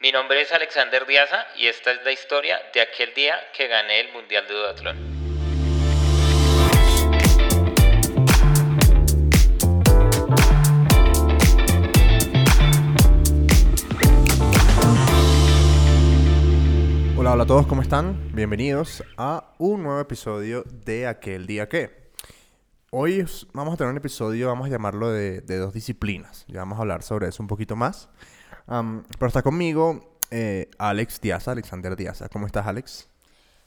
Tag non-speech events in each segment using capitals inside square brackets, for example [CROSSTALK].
Mi nombre es Alexander Diaza y esta es la historia de aquel día que gané el Mundial de Duatlón. Hola, hola a todos, ¿cómo están? Bienvenidos a un nuevo episodio de Aquel Día Que. Hoy vamos a tener un episodio, vamos a llamarlo de, de dos disciplinas. Ya vamos a hablar sobre eso un poquito más. Am, pero está conmigo eh, Alex Diaza, Alexander Diaza. ¿Cómo estás, Alex?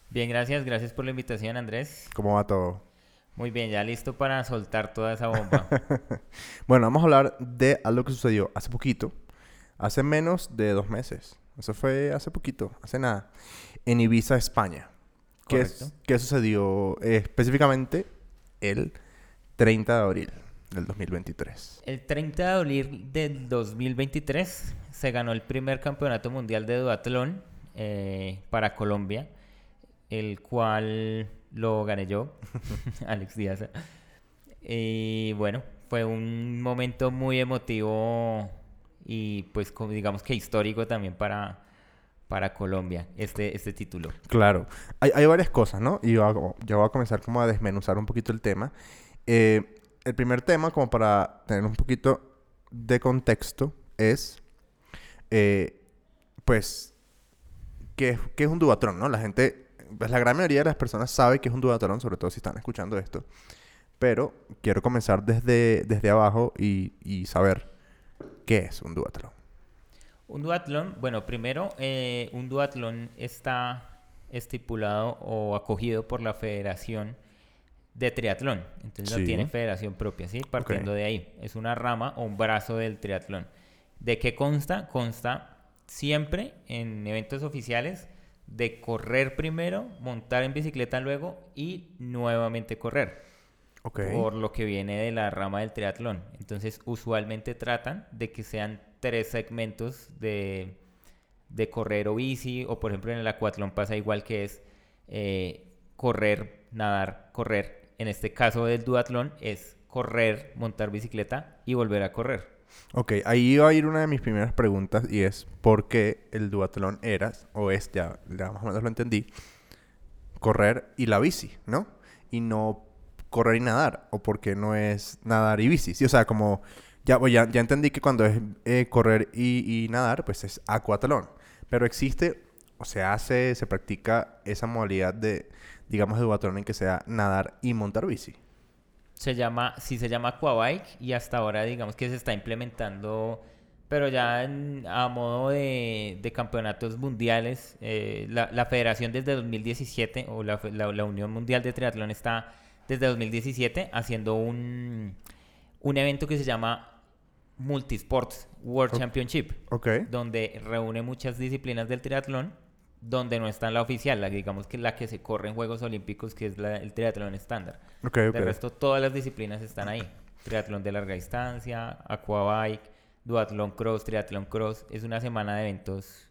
Bien, gracias, gracias por la invitación Andrés. ¿Cómo va todo? Muy bien, ya listo para soltar toda esa bomba. [LAUGHS] Bueno, vamos a hablar de algo que sucedió hace poquito, hace menos de dos meses. Eso fue hace poquito, hace nada, en Ibiza, España. ¿Qué, es- qué sucedió eh, específicamente el 30 de abril del 2023? El 30 de abril del 2023 se ganó el primer campeonato mundial de duatlón eh, para Colombia, el cual lo gané yo, [LAUGHS] Alex Díaz. Y bueno, fue un momento muy emotivo y pues digamos que histórico también para, para Colombia, este, este título. Claro, hay, hay varias cosas, ¿no? Y yo, hago- yo voy a comenzar como a desmenuzar un poquito el tema. Eh, el primer tema, como para tener un poquito de contexto, es, eh, pues, ¿qué, es- un duatrón, no? La gente, pues la gran mayoría de las personas sabe que es un duatrón, sobre todo si están escuchando esto. Pero quiero comenzar desde, desde abajo y, y saber qué es un duatrón. Un duatlón, bueno, primero, eh, un duatlón está estipulado o acogido por la Federación de Triatlón. Entonces Sí. no tiene federación propia, ¿sí? Partiendo de ahí. Es una rama o un brazo del triatlón. ¿De qué consta? Consta siempre en eventos oficiales de correr primero, montar en bicicleta luego y nuevamente correr por lo que viene de la rama del triatlón. Entonces, usualmente tratan de que sean tres segmentos de, de correr o bici, o por ejemplo en el acuatlón pasa igual que es eh, correr, nadar, correr. En este caso del duatlón es correr, montar bicicleta y volver a correr. Ok, ahí iba a ir una de mis primeras preguntas y es ¿por qué el duatlón era, o es, ya, ya más o menos lo entendí, correr y la bici, ¿no? Y no correr y nadar, o por qué no es nadar y bici. Sí, o sea, como ya, ya, ya entendí que cuando es eh, correr y, y nadar, pues es acuatlón. Pero existe, o se hace, se practica esa modalidad de, digamos, de duatlón en que sea nadar y montar bici. Se llama, sí se llama Aquabike y hasta ahora digamos que se está implementando, pero ya en- a modo de, de campeonatos mundiales. eh, la, la federación desde 2017 o la, la- la Unión Mundial de Triatlón está desde 2017 haciendo un, un evento que se llama Multisports World. Championship Ok. donde reúne muchas disciplinas del triatlón, donde no está la oficial, la, digamos que la que se corre en Juegos Olímpicos, que es la- el triatlón estándar. Ok, ok. De resto, todas las disciplinas están ahí. Triatlón de larga distancia, aquabike, duatlón cross, triatlón cross. Es una semana de eventos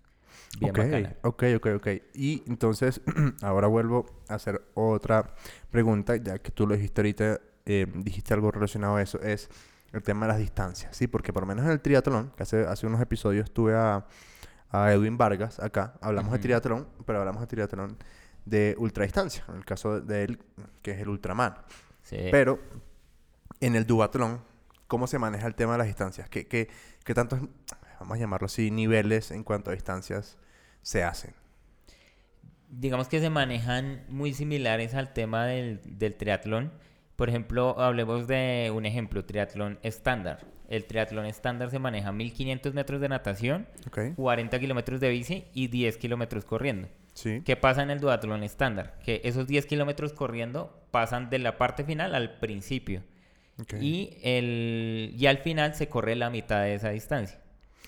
bien ok, bacana. ok, ok, ok. Y entonces, [CLEARS THROAT] ahora vuelvo a hacer otra pregunta, ya que tú lo dijiste ahorita, eh, dijiste algo relacionado a eso, es el tema de las distancias, ¿sí? Porque por lo menos en el triatlón, que hace, hace unos episodios tuve a, a Edwin Vargas acá, hablamos de triatlón, pero hablamos de triatlón de ultradistancia, en el caso de él, que es el Ultraman. Sí. Pero en el duatlón, ¿cómo se maneja el tema de las distancias? ¿Qué, qué, qué tantos, vamos a llamarlo así, niveles en cuanto a distancias se hacen? digamos que se manejan muy similares al tema del, del triatlón. Por ejemplo, hablemos de un ejemplo, triatlón estándar. El triatlón estándar se maneja 1500 metros de natación, ¿Ok? 40 kilómetros de bici y 10 kilómetros corriendo. Sí. ¿Qué pasa en el duatlón estándar? Que esos 10 kilómetros corriendo pasan de la parte final al principio. Ok. Y, el, y al final se corre la mitad de esa distancia.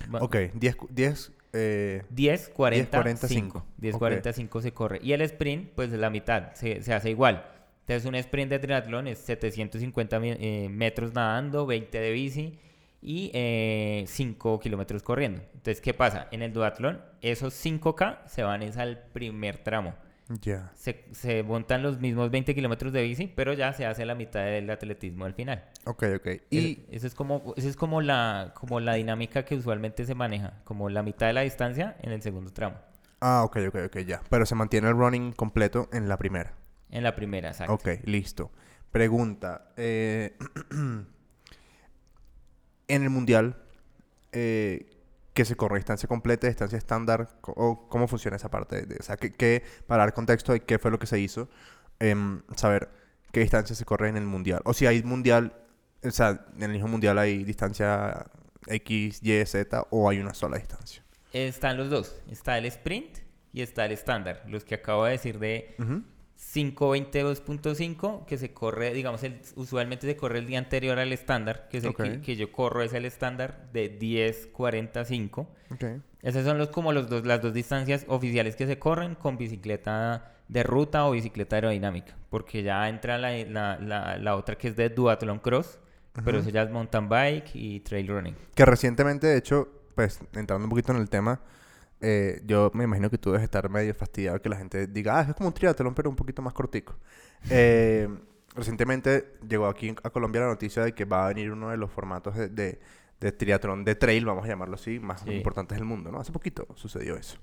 Bueno, Ok, 10, cu- 10 eh, 10, 40, 40, 5. 5. 10, Ok. 40, 5 se corre. Y el sprint, pues la mitad, se, se hace igual. Entonces un sprint de triatlón es 750 mi- eh, metros nadando, 20 de bici y eh, 5 kilómetros corriendo. Entonces, ¿qué pasa? En el duatlón, esos 5K se van es al primer tramo. Ya. Se, se montan los mismos 20 kilómetros de bici, pero ya se hace la mitad del atletismo al final. Ok, ok. Y Y... eso es como, eso es como la, como la dinámica que usualmente se maneja, como la mitad de la distancia en el segundo tramo. Ah, ok, ok, ok, ya. Pero se mantiene el running completo en la primera. En la primera, exacto. Ok, listo. Pregunta. eh, [CLEARS THROAT] en el mundial, eh, ¿qué se corre? ¿Distancia completa, distancia estándar? O ¿Cómo funciona esa parte? De- o sea, ¿qué, qué- para dar contexto de qué fue lo que se hizo, em, saber qué distancia se corre en el mundial. O si hay mundial, o sea, en el mismo mundial hay distancia X, Y, Z, o hay una sola distancia. Están los dos. Está el sprint y está el estándar. Los que acabo de decir de. 522.5 que se corre, digamos, el- usualmente se corre el día anterior al estándar, que es el que, que yo corro, es el estándar de 10.45. Ok. Esas son los, como los dos, las dos distancias oficiales que se corren con bicicleta de ruta o bicicleta aerodinámica, porque ya entra la, la, la, la otra que es de duathlon cross, pero eso ya es mountain bike y trail running. Que recientemente, de hecho, pues entrando un poquito en el tema, eh, yo me imagino que tú debes estar medio fastidiado que la gente diga, ah, es como un triatlón, pero un poquito más cortico. Eh, [LAUGHS] recientemente llegó aquí a Colombia la noticia de que va a venir uno de los formatos de, de, de triatlón de trail, vamos a llamarlo así, más Sí. importantes del mundo, ¿no? Hace poquito sucedió eso.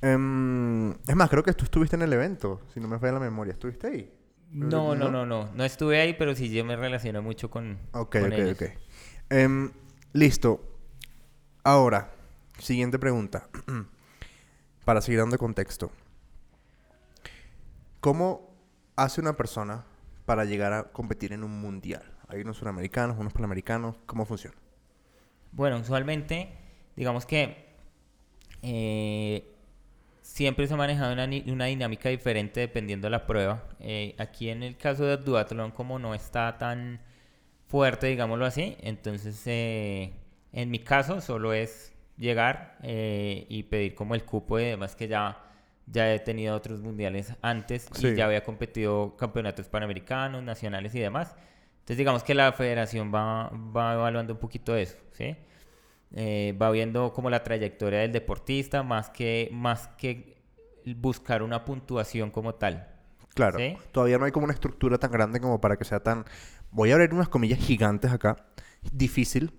Em, es más, creo que tú estuviste en el evento, si no me falla la memoria. ¿Estuviste ahí? No, no, ¿No? no, no. Estuve ahí, pero sí yo me relaciono mucho con, Ok, con ok, ellos. ok. Em, listo. Ahora, siguiente pregunta. [CLEARS THROAT] Para seguir dando contexto. ¿Cómo hace una persona para llegar a competir en un mundial? Hay unos suramericanos, unos panamericanos. ¿Cómo funciona? Bueno, usualmente, digamos que eh, siempre se ha manejado una, una dinámica diferente dependiendo de la prueba. Eh, aquí en el caso del duatlón, como no está tan fuerte, digámoslo así, entonces eh, en mi caso solo es llegar eh, y pedir como el cupo y demás que ya, ya he tenido otros mundiales antes Sí. y ya había competido campeonatos panamericanos, nacionales y demás. Entonces digamos que la federación va, va evaluando un poquito eso, ¿sí? Eh, va viendo como la trayectoria del deportista más que, más que buscar una puntuación como tal. Claro. ¿Sí? Todavía no hay como una estructura tan grande como para que sea tan... Voy a abrir unas comillas gigantes acá. Difícil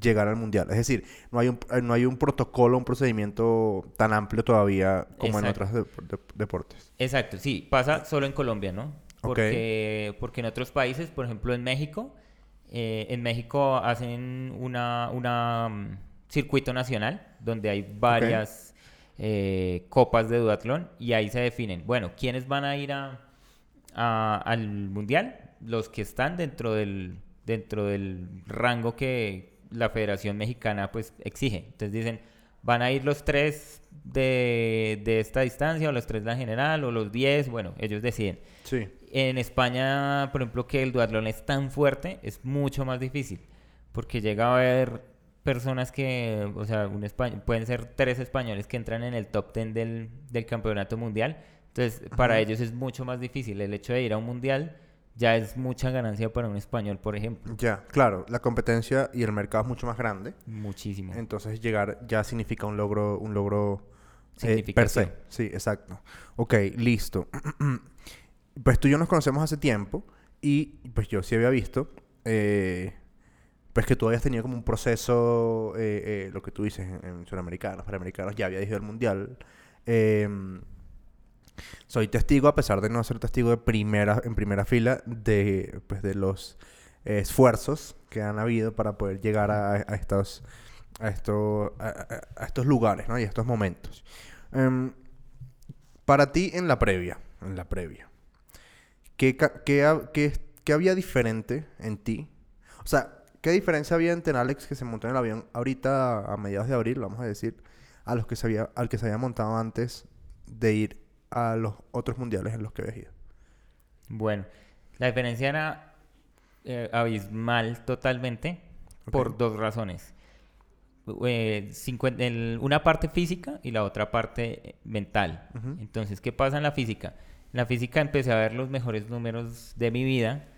llegar al mundial. Es decir, no hay un, eh, no hay un protocolo, un procedimiento tan amplio todavía como en otros dep- dep- deportes. Exacto, sí, pasa solo en Colombia, ¿no? Porque, porque en otros países, por ejemplo en México, eh, en México hacen una, una mm, circuito nacional donde hay varias eh, copas de duatlón y ahí se definen, bueno, ¿quiénes van a ir a, a- al mundial? Los que están dentro del, dentro del rango que la Federación Mexicana pues exige. Entonces dicen, van a ir los tres de, de esta distancia o los tres de la general o los diez, bueno, ellos deciden. Sí. En España, por ejemplo, que el duatlón es tan fuerte, es mucho más difícil. Porque llega a haber personas que, o sea, un espa- pueden ser tres españoles que entran en el top 10 del, del campeonato mundial. Entonces, para ellos es mucho más difícil. El hecho de ir a un mundial ya es mucha ganancia para un español, por ejemplo. Ya, claro, la competencia y el mercado es mucho más grande. Muchísimo. Entonces llegar ya significa un logro, un logro eh, per se. Sí, exacto. Ok, listo. [CLEARS THROAT] pues tú y yo nos conocemos hace tiempo y pues yo sí había visto eh, pues que tú habías tenido como un proceso, eh, eh, lo que tú dices en, en Sudamericanos, Panamericanos, ya había ido al Mundial. Em, soy testigo, a pesar de no ser testigo de primera, en primera fila, de, pues, de los esfuerzos que han habido para poder llegar a, estos, a, esto- a, estos lugares ¿no? y a estos momentos. Em, para ti, en la previa, en la previa, ¿qué, qué qué- qué había diferente en ti? O sea, ¿qué diferencia había entre Alex que se montó en el avión ahorita a mediados de abril, vamos a decir, a los que se había, al que se había montado antes de ir a los otros mundiales en los que habías ido? Bueno, la diferencia era eh, abismal totalmente por dos razones. Eh, el- una parte física y la otra parte mental. Entonces, ¿qué pasa en la física? En la física empecé a ver los mejores números de mi vida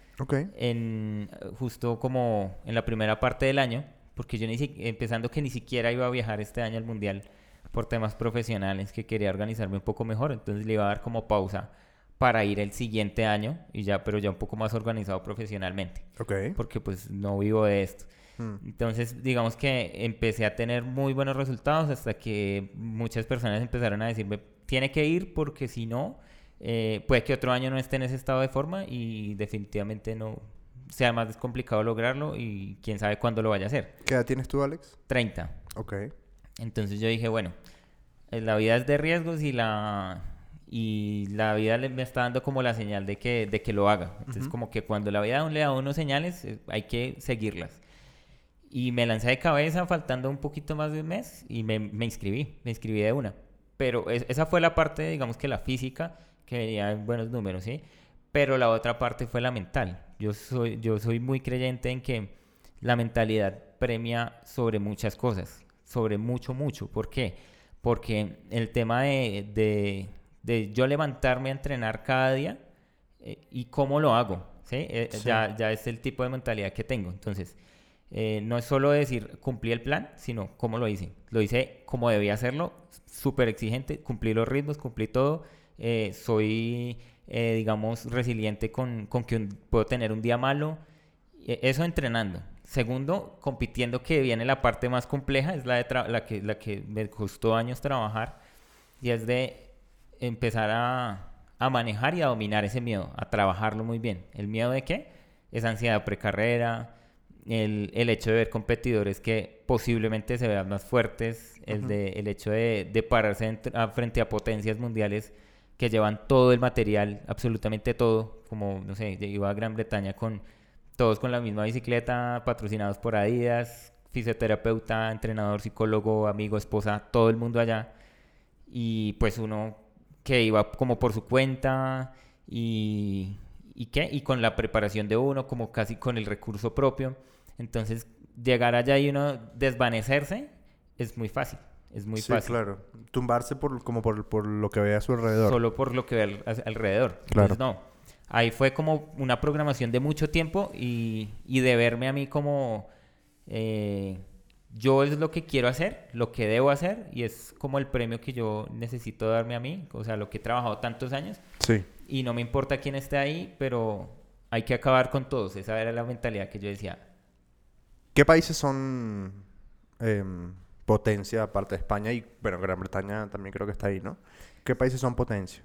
en justo como en la primera parte del año, porque yo ni si- empezando que ni siquiera iba a viajar este año al mundial, por temas profesionales que quería organizarme un poco mejor, entonces le iba a dar como pausa para ir el siguiente año y ya, pero ya un poco más organizado profesionalmente. Ok. Porque pues no vivo de esto. Mm. Entonces, digamos que empecé a tener muy buenos resultados hasta que muchas personas empezaron a decirme, tiene que ir porque si no, eh, puede que otro año no esté en ese estado de forma y definitivamente no sea más complicado lograrlo y quién sabe cuándo lo vaya a hacer. ¿Qué edad tienes tú, Alex? 30. Ok. Entonces yo dije, bueno, eh, la vida es de riesgos y la, y la vida le- me está dando como la señal de que, de que lo haga. Entonces como que cuando la vida le da a uno señales, eh, hay que seguirlas. Y me lancé de cabeza faltando un poquito más de un mes y me, me inscribí, me inscribí de una. Pero es- esa fue la parte, digamos que la física, que venía en buenos números, ¿sí? Pero la otra parte fue la mental. Yo soy, yo soy muy creyente en que la mentalidad premia sobre muchas cosas, sobre mucho, mucho. ¿Por qué? Porque el tema de, de, de yo levantarme a entrenar cada día eh, y cómo lo hago, ¿sí? Eh, Sí. Ya, ya es el tipo de mentalidad que tengo. Entonces, eh, no es solo decir cumplí el plan, sino cómo lo hice. Lo hice como debía hacerlo, súper exigente, cumplí los ritmos, cumplí todo. eh, soy, eh, digamos, resiliente con, con que un- puedo tener un día malo. Eh, Eso entrenando. Segundo, compitiendo, que viene la parte más compleja, es la, de la, que, la que me costó años trabajar, y es de empezar a, a manejar y a dominar ese miedo, a trabajarlo muy bien. ¿El miedo de qué? Esa ansiedad precarrera, el, el hecho de ver competidores que posiblemente se vean más fuertes, el, de, el hecho de, de pararse a- frente a potencias mundiales que llevan todo el material, absolutamente todo, como, no sé, iba a Gran Bretaña con todos con la misma bicicleta, patrocinados por Adidas, fisioterapeuta, entrenador, psicólogo, amigo, esposa, todo el mundo allá. Y pues uno que iba como por su cuenta y, y qué, y con la preparación de uno, como casi con el recurso propio. Entonces, llegar allá y uno desvanecerse es muy fácil, es muy sí, fácil. claro. Tumbarse por, como por, por lo que ve a su alrededor. Solo por lo que ve al- al- alrededor. Claro. Entonces, no. Ahí fue como una programación de mucho tiempo y, y de verme a mí como eh, yo es lo que quiero hacer, lo que debo hacer y es como el premio que yo necesito darme a mí, o sea, lo que he trabajado tantos años Sí. y no me importa quién esté ahí, pero hay que acabar con todos. Esa era la mentalidad que yo decía. ¿Qué países son em, potencia aparte de España? Y bueno, Gran Bretaña también creo que está ahí, ¿no? ¿Qué países son potencia?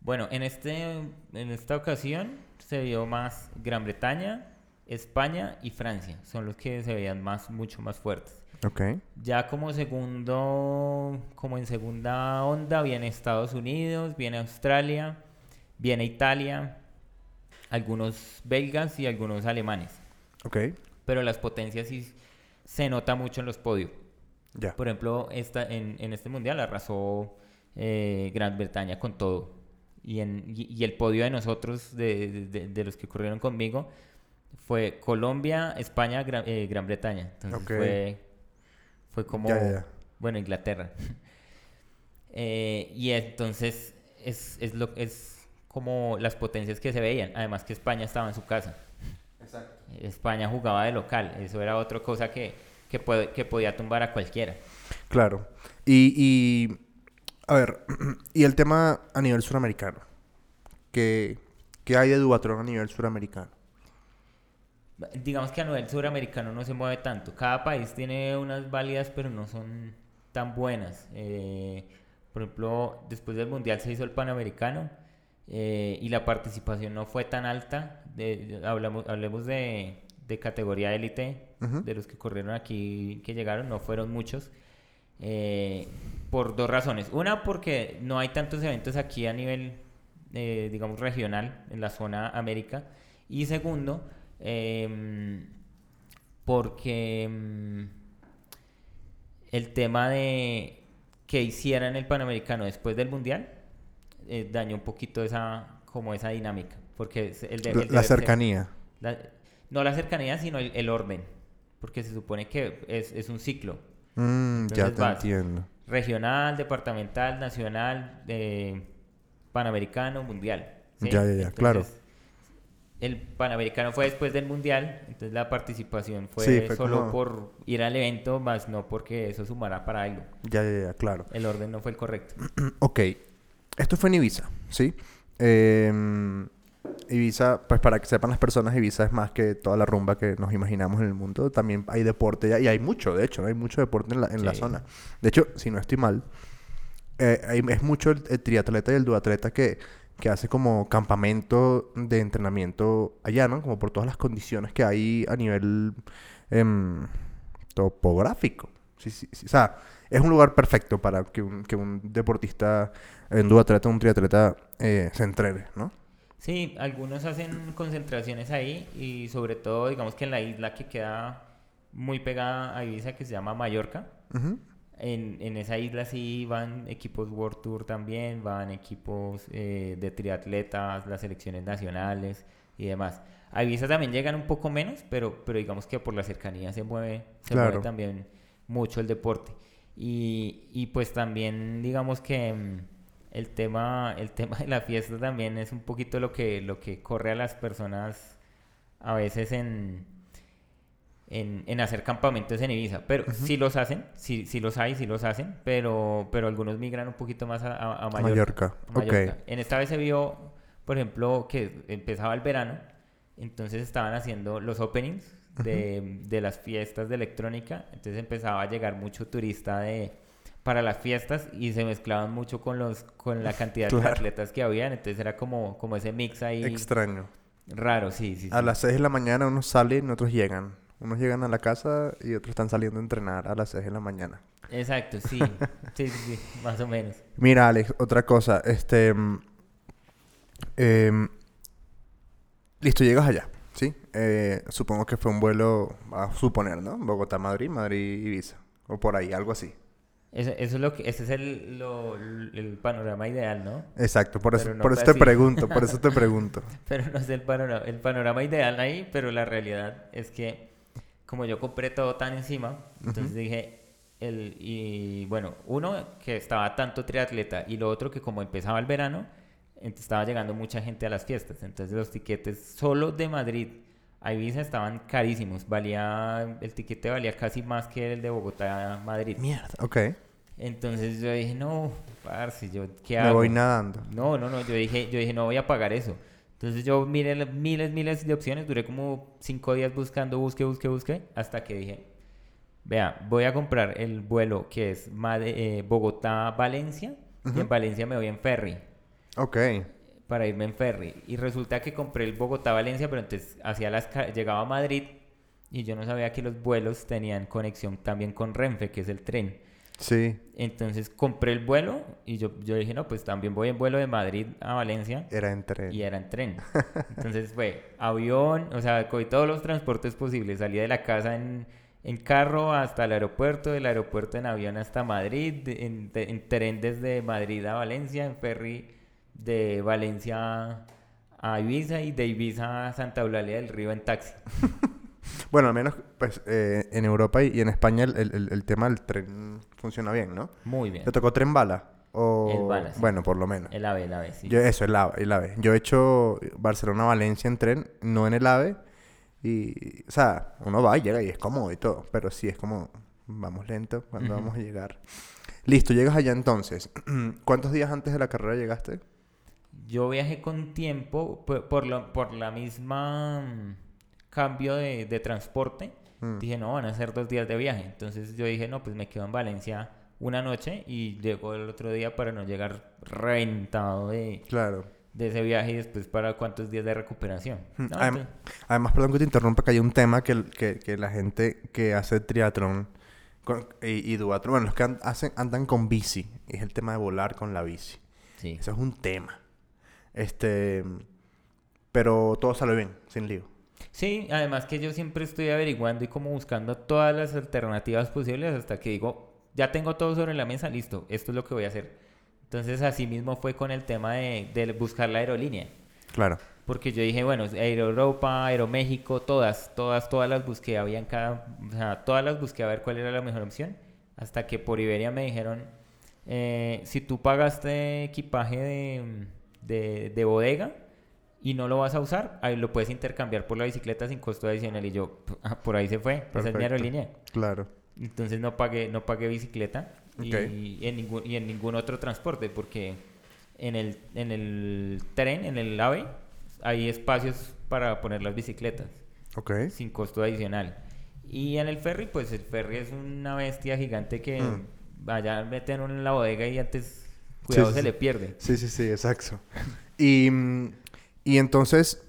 Bueno, en, este, en esta ocasión se vio más Gran Bretaña, España y Francia. Son los que se veían más, mucho más fuertes. Ok. Ya como segundo, como en segunda onda viene Estados Unidos, viene Australia, viene Italia, algunos belgas y algunos alemanes. Ok. Pero las potencias sí se nota mucho en los podios. Ya. Por ejemplo, esta, en, en este mundial arrasó eh, Gran Bretaña con todo. Y, en, y, y el podio de nosotros, de, de- de- de los que corrieron conmigo, fue Colombia, España, Gran, eh, Gran Bretaña. Entonces fue, fue como, Ya, ya, bueno, Inglaterra. [LAUGHS] Eh, y entonces es, es, lo, es como las potencias que se veían. Además que España estaba en su casa. Exacto. España jugaba de local. Eso era otra cosa que, que, puede- que podía tumbar a cualquiera. Claro. Y, y, a ver, [CLEARS THROAT] y el tema a nivel suramericano. ¿Qué, qué hay de Duatrón a nivel suramericano? Digamos que a nivel suramericano no se mueve tanto. Cada país tiene unas válidas, pero no son tan buenas. Eh, por ejemplo, después del Mundial se hizo el Panamericano eh, y la participación no fue tan alta. De- hablamos, hablemos de, de categoría élite, de los que corrieron aquí, que llegaron, no fueron muchos. Eh, por dos razones. Una, porque no hay tantos eventos aquí a nivel, eh, digamos, regional, en la zona América. Y segundo, em, porque em, el tema de que hicieran el Panamericano después del Mundial eh, dañó un poquito esa, como esa dinámica. Porque el de- La, el la deber ser- cercanía. la- no la cercanía, sino el, el orden. Porque se supone que es, es un ciclo. Mm, ya te vas. entiendo. Regional, departamental, nacional, eh, panamericano, mundial. ¿sí? Ya, ya, ya, claro. el Panamericano fue después del Mundial, entonces la participación fue, Sí, fue solo como- por ir al evento, más no porque eso sumara para algo. Ya, ya, ya, claro. El orden no fue el correcto. [CLEARS THROAT] Ok, esto fue en Ibiza, ¿sí? Eh, Ibiza, pues para que sepan las personas, Ibiza es más que toda la rumba que nos imaginamos en el mundo. También hay deporte y hay mucho, de hecho, ¿no? hay mucho deporte en la, en la Sí. zona. De hecho, si no estoy mal, eh, hay- es mucho el, el triatleta y el duatleta que, que hace como campamento de entrenamiento allá, ¿no? Como por todas las condiciones que hay a nivel em, topográfico. Sí, sí, sí. O sea, es un lugar perfecto para que un, que un deportista, un duatleta, un triatleta eh, se entrene, ¿no? Sí, algunos hacen concentraciones ahí y sobre todo, digamos que en la isla que queda muy pegada a Ibiza, que se llama Mallorca, Ujú. En, en esa isla sí van equipos World Tour también, van equipos eh, de triatletas, las selecciones nacionales y demás. A Ibiza también llegan un poco menos, pero, pero digamos que por la cercanía se mueve, se Claro. mueve también mucho el deporte. Y, y pues también digamos que mm, el tema, el tema de la fiesta también es un poquito lo que, lo que corre a las personas a veces en, en, en hacer campamentos en Ibiza. Pero sí los hacen, sí, sí los hay, sí los hacen, pero, pero algunos migran un poquito más a, a, a Mallorca. Mallorca. En esta vez se vio, por ejemplo, que empezaba el verano, entonces estaban haciendo los openings de, de las fiestas de electrónica, entonces empezaba a llegar mucho turista de para las fiestas y se mezclaban mucho con los con la cantidad Claro. de atletas que habían, entonces era como, como ese mix ahí Extraño. raro, sí, sí, A sí. las 6 de la mañana unos salen y otros llegan. Unos llegan a la casa y otros están saliendo a entrenar a las 6 de la mañana. Exacto, sí, [LAUGHS] sí, sí, sí, más o menos. Mira, Alex, otra cosa. Este. mm, em, listo, llegas allá, ¿sí? Eh, supongo que fue un vuelo, a suponer, ¿no? Bogotá-Madrid, Madrid-Ibiza. O por ahí, algo así. Eso, eso es lo que, ese es el, lo- el panorama ideal, ¿no? Exacto, por eso, no por eso te así. pregunto, por eso te [LAUGHS] pregunto. Pero no es el panorama, el panorama ideal ahí, pero la realidad es que como yo compré todo tan encima, entonces dije, el, y bueno, uno que estaba tanto triatleta y lo otro que como empezaba el verano, estaba llegando mucha gente a las fiestas, entonces los tiquetes solo de Madrid a Ibiza estaban carísimos, valía, el tiquete valía casi más que el de Bogotá a Madrid. Mierda, ok. Entonces yo dije, no, parce, yo, ¿qué Me hago? voy nadando. No, no, no, yo dije, yo dije, no voy a pagar eso. Entonces yo miré miles, miles de opciones, duré como cinco días buscando, busqué, busqué, busqué, hasta que dije, vea, voy a comprar el vuelo que es eh, Bogotá-Valencia, y en Valencia me voy en ferry, Ok. para irme en ferry. Y resulta que compré el Bogotá-Valencia, pero entonces hacía las, llegaba a Madrid y yo no sabía que los vuelos tenían conexión también con Renfe, que es el tren. Sí, Entonces compré el vuelo y yo, yo dije, no, pues también voy en vuelo de Madrid a Valencia era entre... y era en tren. [LAUGHS] Entonces fue avión, o sea, cogí todos los transportes posibles. Salí de la casa en, en carro hasta el aeropuerto, del aeropuerto en avión hasta Madrid, en, en tren desde Madrid a Valencia, en ferry de Valencia a Ibiza y de Ibiza a Santa Eulalia del Río en taxi. [LAUGHS] Bueno, al menos pues, eh, en Europa y, y en España el, el- el tema del tren funciona bien, ¿no? Muy bien. ¿Te tocó tren bala? O... El bala, sí. Bueno, por lo menos. El AVE, el AVE, sí. Yo, eso, el AVE, el AVE. Yo he hecho Barcelona-Valencia en tren, no en el AVE. Y, o sea, uno va y llega y es cómodo y todo. Pero sí es como, vamos lento, cuando vamos a llegar? Listo, llegas allá entonces. [CLEARS THROAT] ¿Cuántos días antes de la carrera llegaste? Yo viajé con tiempo por, por, lo- por la misma cambio de, de transporte. Mm. Dije, no, van a ser dos días de viaje. Entonces yo dije, no, pues me quedo en Valencia una noche y llego el otro día para no llegar reventado de, Claro. de ese viaje y después para cuántos días de recuperación. Mm, No, adem- entonces- Además, perdón que te interrumpa, que hay un tema que, que, que la gente que hace triatlón y, y duatlón, bueno, los que an- hacen, andan con bici, es el tema de volar con la bici. sí. Eso es un tema. Este, pero todo sale bien, sin lío. Sí, además que yo siempre estoy averiguando y como buscando todas las alternativas posibles hasta que digo, ya tengo todo sobre la mesa, listo, esto es lo que voy a hacer. Entonces así mismo fue con el tema de, de buscar la aerolínea. Claro. Porque yo dije, bueno, Aero Europa, Aeroméxico, todas, todas, todas las busqué, habían cada, o sea, todas las busqué a ver cuál era la mejor opción. Hasta que por Iberia me dijeron, eh, si tú pagaste equipaje de, de, de bodega, y no lo vas a usar, ahí lo puedes intercambiar por la bicicleta sin costo adicional. Y yo, "Ah, por ahí se fue, esa es mi Perfecto. aerolínea. Claro. Entonces no pagué, no pagué bicicleta y, en ningún, y en ningún otro transporte, porque en el, en el tren, en el AVE, hay espacios para poner las bicicletas Ok. sin costo adicional. Y en el ferry, pues el ferry es una bestia gigante que Mm. vaya, meten en la bodega y antes, cuidado, sí, se sí. le pierde. Sí, sí, sí, exacto. Y, mm, y entonces,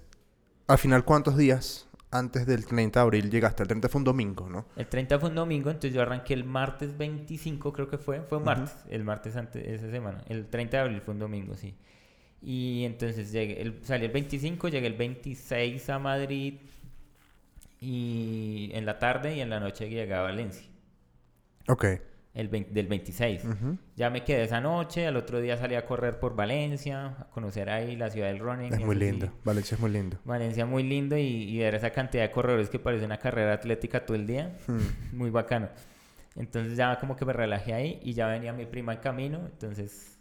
al final, ¿cuántos días antes del 30 de abril llegaste? El 30 fue un domingo, ¿no? El 30 fue un domingo, entonces yo arranqué el martes 25, creo que fue. Fue un martes, el martes antes de esa semana. El 30 de abril fue un domingo, sí. Y entonces llegué, el, salí el 25, llegué el 26 a Madrid y en la tarde y en la noche llegué a Valencia, Ok. El 20 del 26. Ujú. Ya me quedé esa noche, al otro día salí a correr por Valencia, a conocer ahí la ciudad del running. Es muy sí. lindo. Valencia es muy lindo. Valencia muy lindo y, y ver esa cantidad de corredores que parece una carrera atlética todo el día, Mm. [LAUGHS] muy bacano. Entonces ya como que me relajé ahí y ya venía mi prima en camino, entonces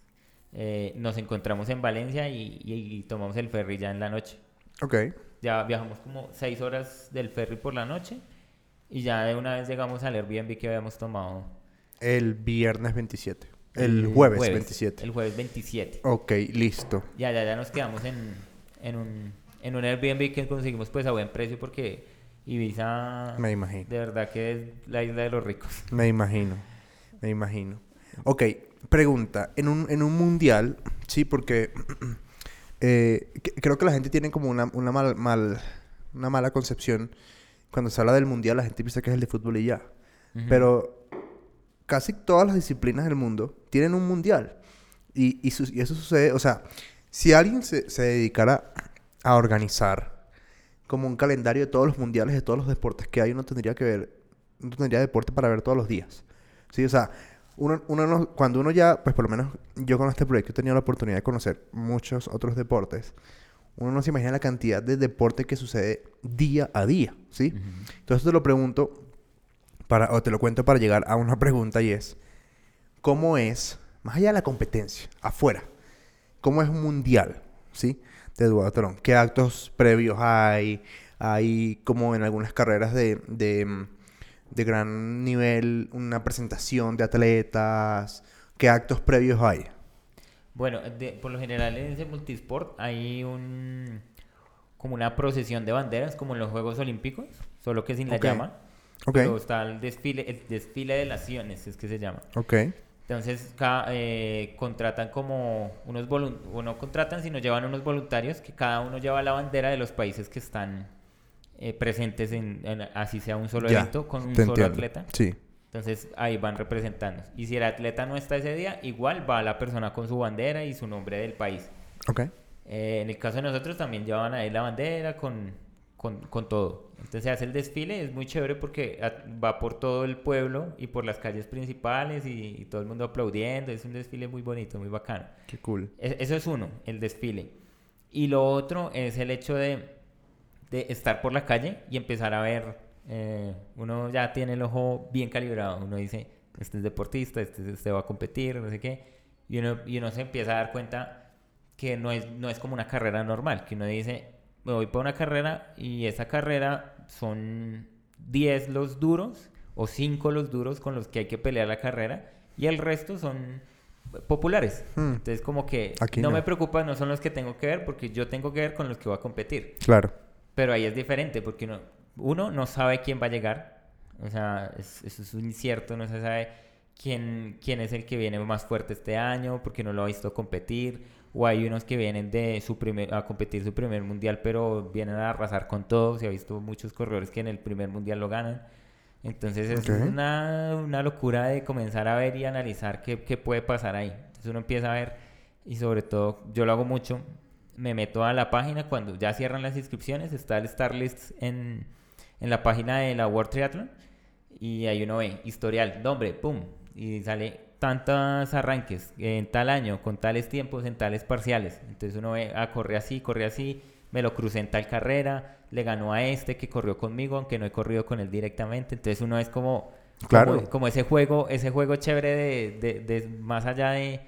eh, nos encontramos en Valencia y, y- y tomamos el ferry ya en la noche. Ok. Ya viajamos como seis horas del ferry por la noche y ya de una vez llegamos al Airbnb que habíamos tomado. El viernes 27. El jueves, 27. El jueves 27. Ok, listo. Ya, ya, ya nos quedamos en, en, un, en un Airbnb que conseguimos pues a buen precio porque Ibiza Me imagino. de verdad que es la isla de los ricos. [LAUGHS] Me imagino. Me imagino. Ok, pregunta. En un, en un mundial, sí, porque [CLEARS THROAT] eh, creo que la gente tiene como una, una, mal, mal- una mala concepción. Cuando se habla del mundial, la gente piensa que es el de fútbol y ya. Pero casi todas las disciplinas del mundo tienen un mundial. Y, y, su- y eso sucede, o sea, si alguien se, se dedicara a organizar como un calendario de todos los mundiales, de todos los deportes que hay, uno tendría que ver, uno tendría deporte para ver todos los días. Sí, o sea, uno, uno no- cuando uno ya, pues por lo menos yo con este proyecto he tenido la oportunidad de conocer muchos otros deportes. Uno no se imagina la cantidad de deporte que sucede día a día, ¿sí? Ujú. Entonces te lo pregunto, para, o te lo cuento para llegar a una [LAUGHS] pregunta y es, ¿cómo es, más allá de la competencia, afuera, cómo es un mundial, ¿sí? De duatlón. ¿Qué actos previos hay? Hay como en algunas carreras de, de, de gran nivel una presentación de atletas. ¿Qué actos previos hay? Bueno, de- por lo general en ese multisport hay un como una procesión de banderas como en los Juegos Olímpicos, solo que sin Ok. la llama. Ok, Pero está el desfile, el desfile de naciones, es que se llama. ok, Entonces eh, contratan como unos voluntarios, o no contratan, sino llevan unos voluntarios que cada uno lleva la bandera de los países que están eh, presentes en, en- así sea un solo ya, evento con un solo entiendo. atleta. Sí, Entonces ahí van representando. Y si el atleta no está ese día, igual va la persona con su bandera y su nombre del país. ok, Eh, en el caso de nosotros también llevaban ahí la bandera con, con, con todo. Entonces se hace el desfile, es muy chévere porque va por todo el pueblo y por las calles principales y, y todo el mundo aplaudiendo. Es un desfile muy bonito, muy bacano. qué cool. E- Eso es uno, el desfile. Y lo otro es el hecho de, de estar por la calle y empezar a ver. eh, uno ya tiene el ojo bien calibrado. Uno dice, este es deportista, este, este va a competir, no sé qué. Y uno, y uno se empieza a dar cuenta que no es, no es como una carrera normal. Que uno dice, me voy por una carrera y esa carrera son 10 los duros o 5 los duros con los que hay que pelear la carrera. Y el resto son populares. Hmm. Entonces como que Aquí no, no. me preocupa, no son los que tengo que ver porque yo tengo que ver con los que voy a competir. Claro. Pero ahí es diferente porque uno, uno no sabe quién va a llegar. O sea, es- eso es un incierto, no se sabe quién, quién es el que viene más fuerte este año porque no lo ha visto competir. O hay unos que vienen de su primer, a competir su primer mundial pero vienen a arrasar con todo. Se ha visto muchos corredores que en el primer mundial lo ganan. Entonces es Ok. una, una locura de comenzar a ver y analizar qué, qué puede pasar ahí. Entonces uno empieza a ver y sobre todo yo lo hago mucho. Me meto a la página cuando ya cierran las inscripciones. Está el Star List en, en la página de la World Triathlon. Y ahí uno ve historial, nombre, pum. Y sale tantos arranques en tal año, con tales tiempos, en tales parciales. Entonces uno ve, ah, corre así, corre así. Me lo crucé en tal carrera. Le ganó a este que corrió conmigo, aunque no he corrido con él directamente. Entonces uno es como, Claro. como, como ese juego, ese juego chévere de, de- de más allá de,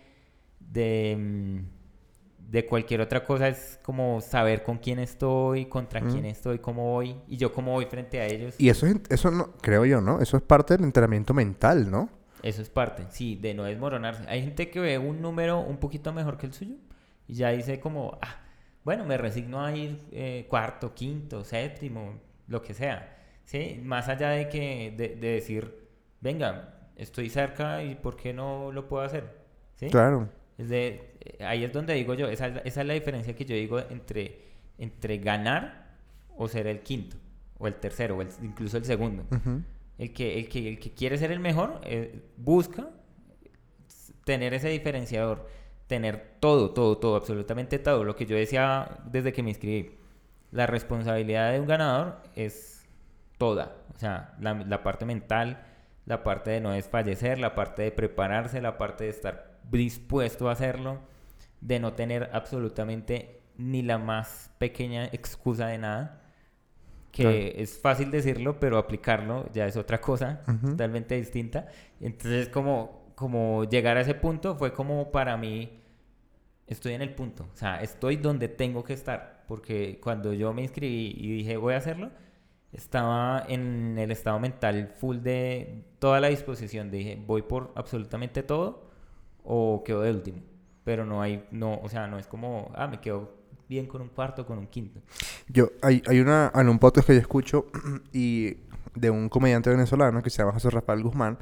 de, mm, de cualquier otra cosa es como saber con quién estoy, contra quién estoy, cómo voy y yo cómo voy frente a ellos. Y eso, es, eso no, creo yo, ¿no? Eso es parte del entrenamiento mental, ¿no? Eso es parte, sí, de no desmoronarse. Hay gente que ve un número un poquito mejor que el suyo y ya dice como, ah, bueno, me resigno a ir eh, cuarto, quinto, séptimo, lo que sea. ¿sí? Más allá de que de, decir, venga, estoy cerca y ¿por qué no lo puedo hacer? ¿sí? Claro. Es de, eh, ahí es donde digo yo, esa, esa, es la diferencia que yo digo entre, entre ganar o ser el quinto, o el tercero, o incluso el segundo. El, que, el, que, el que quiere ser el mejor eh, busca tener ese diferenciador, tener todo, todo, todo, absolutamente todo. Lo que yo decía desde que me inscribí, la responsabilidad de un ganador es toda, o sea, la, la parte mental, la parte de no desfallecer, la parte de prepararse, la parte de estar dispuesto a hacerlo, de no tener absolutamente ni la más pequeña excusa de nada, que es fácil decirlo, pero aplicarlo ya es otra cosa totalmente distinta. Entonces, como, como llegar a ese punto fue como para mí, estoy en el punto, o sea, estoy donde tengo que estar, porque cuando yo me inscribí y dije voy a hacerlo, estaba en el estado mental full de toda la disposición, dije voy por absolutamente todo o quedo de último. Pero no hay, no, o sea, no es como, ah, me quedo bien con un cuarto, con un quinto. Yo, hay, hay una, en un podcast que yo escucho [CLEARS THROAT] y de un comediante venezolano que se llama José Rafael Guzmán,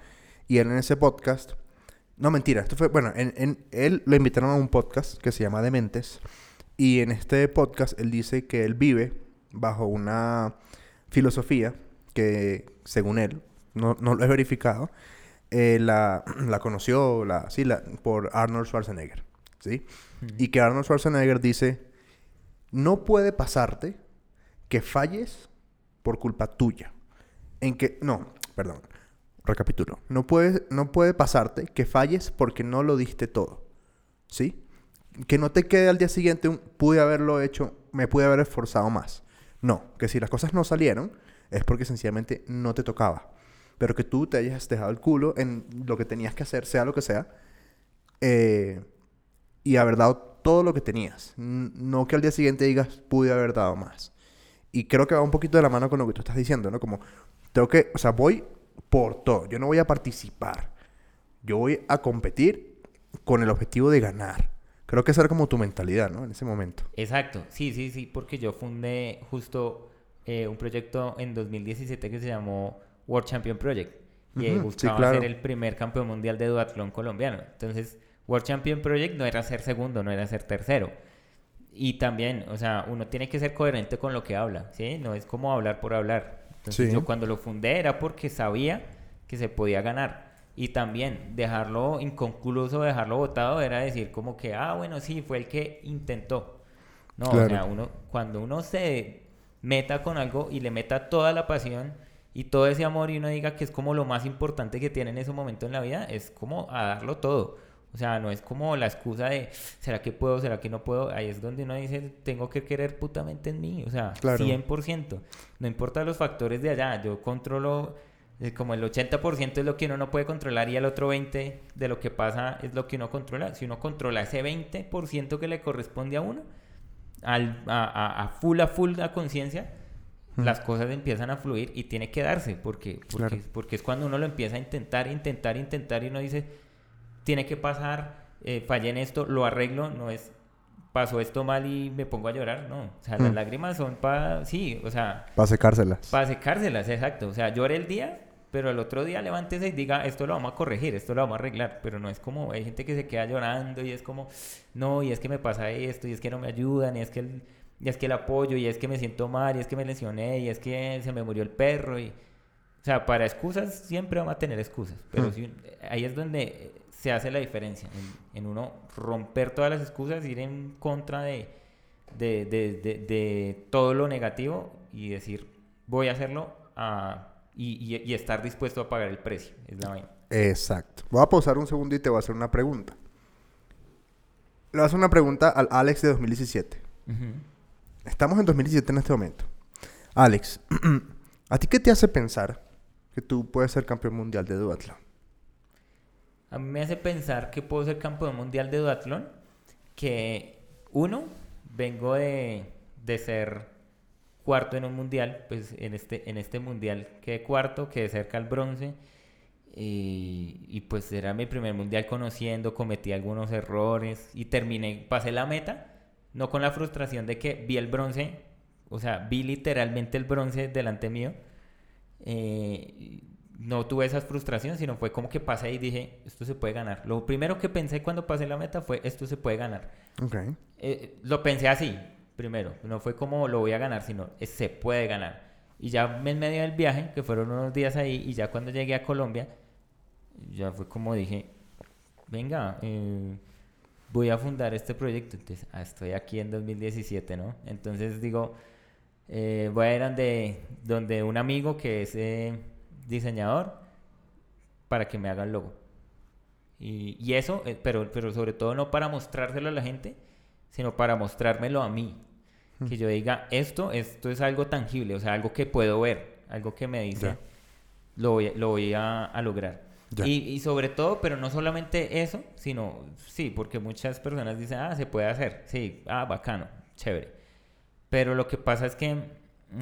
y él en ese podcast, no mentira, esto fue, bueno, en, en, él lo invitaron a un podcast que se llama Dementes, y en este podcast él dice que él vive bajo una filosofía que, según él, no, no lo he verificado, eh, la, [CLEARS THROAT] la, conoció la, sí, la, por Arnold Schwarzenegger. ¿sí? Y que Arnold Schwarzenegger dice, no puede pasarte que falles por culpa tuya. En que, no, perdón, recapitulo. No puede, no puede pasarte que falles porque no lo diste todo. ¿Sí? Que no te quede al día siguiente un, pude haberlo hecho, me pude haber esforzado más. No, que si las cosas no salieron es porque sencillamente no te tocaba pero que tú te hayas dejado el culo en lo que tenías que hacer, sea lo que sea, eh, y haber dado todo lo que tenías. No que al día siguiente digas, pude haber dado más. Y creo que va un poquito de la mano con lo que tú estás diciendo, ¿no? Como, tengo que, o sea, voy por todo. Yo no voy a participar. Yo voy a competir con el objetivo de ganar. Creo que esa era como tu mentalidad, ¿no? En ese momento. Exacto. Sí, sí, sí, porque yo fundé justo eh, un proyecto en 2017 que se llamó World Champion Project y buscaba ser el primer campeón mundial de duatlón colombiano. Entonces, World Champion Project no era ser segundo, no era ser tercero. Y también, o sea, uno tiene que ser coherente con lo que habla, ¿sí? No es como hablar por hablar. Entonces, yo cuando lo fundé era porque sabía que se podía ganar. Y también dejarlo inconcluso, dejarlo votado, era decir como que, ah, bueno, sí, fue el que intentó. No, o sea, uno, cuando uno se meta con algo y le meta toda la pasión, y todo ese amor y uno diga que es como lo más importante que tiene en ese momento en la vida, es como a darlo todo. O sea, no es como la excusa de, ¿será que puedo? ¿Será que no puedo? Ahí es donde uno dice, tengo que querer putamente en mí. O sea, 100%. No importa los factores de allá. Yo controlo, eh, como el 80% es lo que uno no puede controlar y el otro 20% de lo que pasa es lo que uno controla. Si uno controla ese 20% que le corresponde a uno, al, a, a, full, a full a conciencia, las cosas empiezan a fluir y tiene que darse, porque, porque, porque, es cuando uno lo empieza a intentar, intentar, intentar y uno dice, tiene que pasar, eh, fallé en esto, lo arreglo, no es, pasó esto mal y me pongo a llorar, no, o sea, las lágrimas son para, sí, o sea... Para secárselas. Para secárselas, exacto, o sea, lloré el día, pero el otro día levántese y diga, esto lo vamos a corregir, esto lo vamos a arreglar, pero no es como, hay gente que se queda llorando y es como, no, y es que me pasa esto, y es que no me ayudan, y es que... El, y es que el apoyo, y es que me siento mal, y es que me lesioné, y es que se me murió el perro. Y... O sea, para excusas siempre vamos a tener excusas, pero ahí es donde se hace la diferencia, en, uno romper todas las excusas, ir en contra de, de, de, de, todo lo negativo y decir, voy a hacerlo ah, y, y, estar dispuesto a pagar el precio. Es la vaina. Exacto. Voy a pausar un segundo y te voy a hacer una pregunta. Le voy a hacer una pregunta al Alex de 2017. Estamos en 2017 en este momento. Alex, [CLEARS THROAT] ¿a ti qué te hace pensar que tú puedes ser campeón mundial de duatlón? A mí me hace pensar que puedo ser campeón mundial de duatlón, que uno, vengo de, de ser cuarto en un mundial, pues en este, en este mundial quedé cuarto, quedé cerca al bronce. Y, pues era mi primer mundial conociendo, cometí algunos errores y terminé, pasé la meta, no con la frustración de que vi el bronce, o sea, vi literalmente el bronce delante mío. Eh, no tuve esa frustración, sino fue como que pasé y dije, esto se puede ganar. Lo primero que pensé cuando pasé la meta fue, esto se puede ganar. Okay. Eh, lo pensé así, primero. No fue como lo voy a ganar, sino se puede ganar. Y ya en medio del viaje, que fueron unos días ahí, y ya cuando llegué a Colombia, ya fue como dije, venga, eh, voy a fundar este proyecto. Entonces, ah, estoy aquí en 2017, ¿no? Entonces digo, eh, voy a ir donde, donde un amigo que es diseñador para que me haga el logo. Y, y eso, eh, pero, pero sobre todo no para mostrárselo a la gente, sino para mostrármelo a mí. Que yo diga, esto, esto es algo tangible, o sea, algo que puedo ver, algo que me dice, lo voy, lo voy a, a lograr. Y, y, sobre todo, pero no solamente eso, sino, sí, porque muchas personas dicen, ah, se puede hacer, sí, ah, bacano, chévere. Pero lo que pasa es que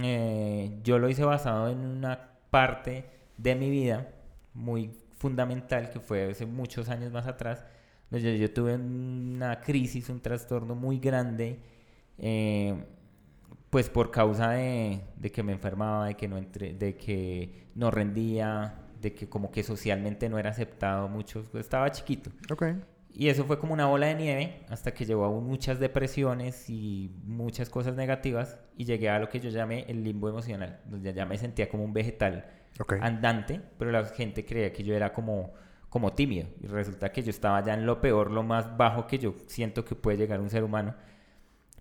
eh, yo lo hice basado en una parte de mi vida muy fundamental que fue hace muchos años más atrás. Yo, yo tuve una crisis, un trastorno muy grande, eh, pues por causa de, de, que me enfermaba, de que no entre, de que no rendía, de que como que socialmente no era aceptado mucho. Estaba chiquito. Okay. Y eso fue como una bola de nieve hasta que llegó a muchas depresiones y muchas cosas negativas y llegué a lo que yo llamé el limbo emocional, donde ya me sentía como un vegetal andante, pero la gente creía que yo era como, como tímido y resulta que yo estaba ya en lo peor, lo más bajo que yo siento que puede llegar un ser humano,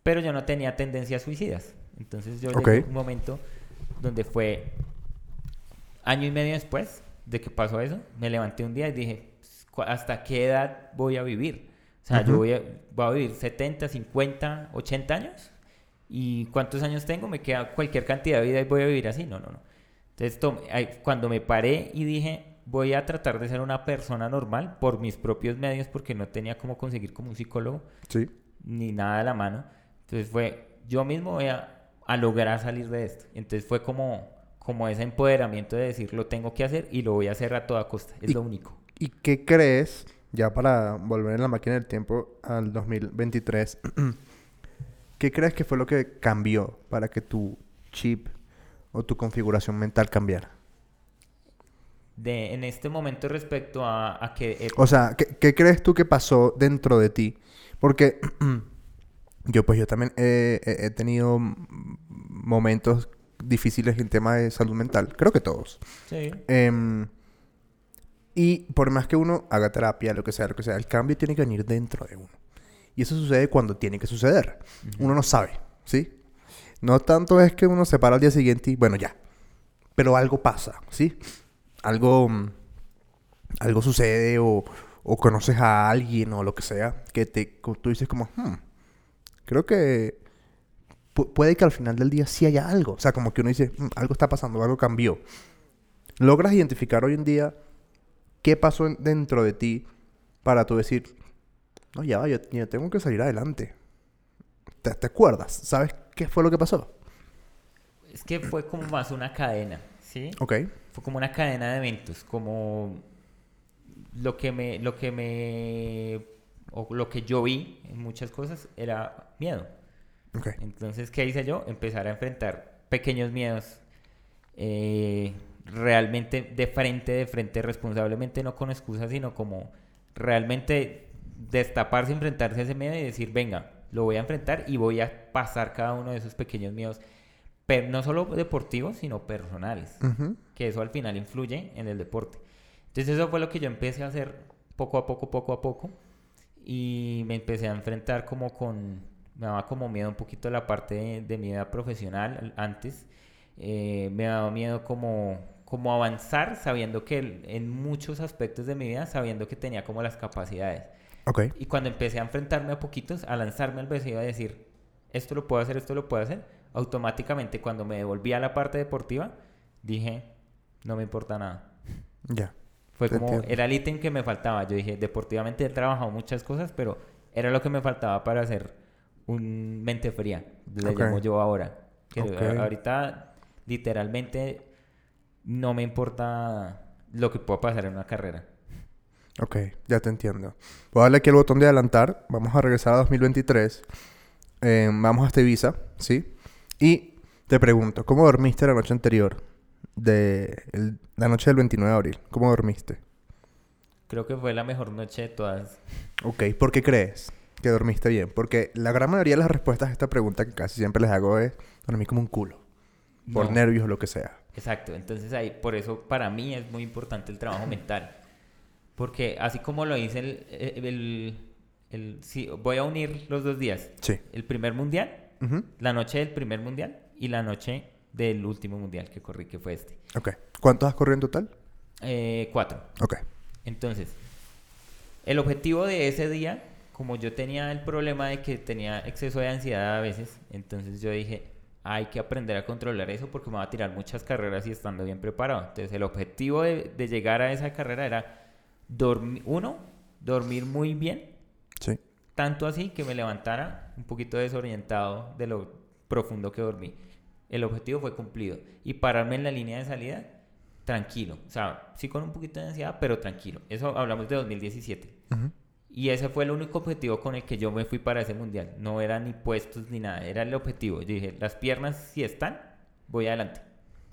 pero yo no tenía tendencias suicidas. Entonces yo llegué a un momento donde fue año y medio después de que pasó eso, me levanté un día y dije, hasta qué edad voy a vivir. O sea, yo voy a, voy a, vivir 70, 50, 80 años. ¿Y cuántos años tengo? Me queda cualquier cantidad de vida y voy a vivir así. No, no, no. Entonces, cuando me paré y dije, voy a tratar de ser una persona normal por mis propios medios, porque no tenía cómo conseguir como un psicólogo, sí. ni nada a la mano. Entonces fue, yo mismo voy a, a lograr salir de esto. Entonces fue como, como ese empoderamiento de decir, lo tengo que hacer y lo voy a hacer a toda costa. Es lo único. ¿Y qué crees, ya para volver en la máquina del tiempo al 2023, [CLEARS THROAT] qué crees que fue lo que cambió para que tu chip o tu configuración mental cambiara? De, en este momento respecto a, a que... O sea, ¿qué, ¿qué, crees tú que pasó dentro de ti? Porque [CLEARS THROAT] yo pues yo también he, he, tenido momentos difíciles en tema de salud mental. Creo que todos. Sí. Eh, y por más que uno haga terapia, lo que sea, lo que sea, el cambio tiene que venir dentro de uno. Y eso sucede cuando tiene que suceder. Uno no sabe, ¿sí? No tanto es que uno se para al día siguiente y bueno, ya. Pero algo pasa, ¿sí? Algo, mm, algo sucede o, o conoces a alguien o lo que sea que te, tú dices como, hmm, creo que puede que al final del día sí haya algo. O sea, como que uno dice, hmm, algo está pasando, algo cambió. Logras identificar hoy en día ¿Qué pasó dentro de ti para tú decir, no, ya va, yo, tengo que salir adelante? ¿Te, ¿Te, acuerdas? ¿Sabes qué fue lo que pasó? Es que fue como más una cadena, ¿sí? Ok. Fue como una cadena de eventos, como lo que me, lo que me, o lo que yo vi en muchas cosas era miedo. Okay. Entonces, ¿qué hice yo? Empezar a enfrentar pequeños miedos. Eh, realmente de frente, de frente, responsablemente, no con excusas, sino como realmente destaparse, enfrentarse a ese miedo y decir, venga, lo voy a enfrentar y voy a pasar cada uno de esos pequeños miedos, pero no solo deportivos, sino personales, que eso al final influye en el deporte. Entonces eso fue lo que yo empecé a hacer poco a poco, poco a poco, y me empecé a enfrentar como con, me daba como miedo un poquito la parte de, de mi vida profesional antes, eh, me daba miedo como como avanzar sabiendo que en muchos aspectos de mi vida, sabiendo que tenía como las capacidades. Okay. Y cuando empecé a enfrentarme a poquitos, a lanzarme al vacío a decir, esto lo puedo hacer, esto lo puedo hacer, automáticamente cuando me devolví a la parte deportiva, dije, no me importa nada. Ya. Fue como, era el ítem que me faltaba. Yo dije, deportivamente he trabajado muchas cosas, pero era lo que me faltaba para ser un mente fría, le Ok. llamo yo ahora. Que Ahorita, literalmente, no me importa lo que pueda pasar en una carrera. Ok, ya te entiendo. Voy a darle aquí el botón de adelantar. Vamos a regresar a 2023. Eh, vamos hasta Ibiza, ¿sí? Y te pregunto, ¿cómo dormiste la noche anterior? De el- la noche del 29 de abril. ¿Cómo dormiste? Creo que fue la mejor noche de todas. Ok, ¿por qué crees que dormiste bien? Porque la gran mayoría de las respuestas a esta pregunta que casi siempre les hago es dormí como un culo. Por No. nervios o lo que sea. Exacto, entonces ahí, por eso para mí es muy importante el trabajo mental. Porque así como lo hice el, el, el- sí, voy a unir los dos días. Sí. El primer mundial, la noche del primer mundial y la noche del último mundial que corrí, que fue este. Ok. ¿Cuántos has corrido en total? Eh, cuatro. Ok. Entonces, el objetivo de ese día, como yo tenía el problema de que tenía exceso de ansiedad a veces, entonces yo dije, hay que aprender a controlar eso porque me va a tirar muchas carreras y estando bien preparado. Entonces, el objetivo de, de llegar a esa carrera era, dormir, uno, dormir muy bien, Sí. tanto así que me levantara un poquito desorientado de lo profundo que dormí. El objetivo fue cumplido. Y pararme en la línea de salida tranquilo. O sea, sí con un poquito de ansiedad, pero tranquilo. Eso hablamos de 2017. Ujú. Y ese fue el único objetivo con el que yo me fui para ese mundial. No era ni puestos ni nada. Era el objetivo. Yo dije, las piernas si están, voy adelante.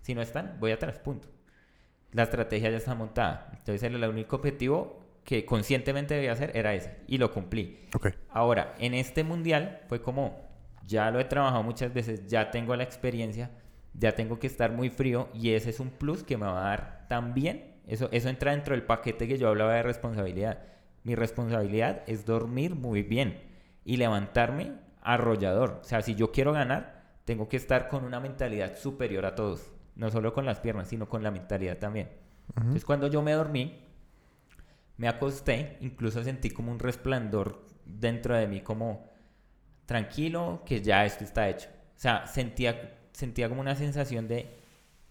Si no están, voy atrás. Punto. La estrategia ya está montada. Entonces el, el único objetivo que conscientemente debía hacer era ese. Y lo cumplí. Ok. Ahora, en este mundial fue como, ya lo he trabajado muchas veces, ya tengo la experiencia, ya tengo que estar muy frío y ese es un plus que me va a dar también. Eso, eso entra dentro del paquete que yo hablaba de responsabilidad. Mi responsabilidad es dormir muy bien y levantarme arrollador. O sea, si yo quiero ganar, tengo que estar con una mentalidad superior a todos. No solo con las piernas, sino con la mentalidad también. Entonces, cuando yo me dormí, me acosté, incluso sentí como un resplandor dentro de mí, como tranquilo, que ya esto está hecho. O sea, sentía, sentía como una sensación de,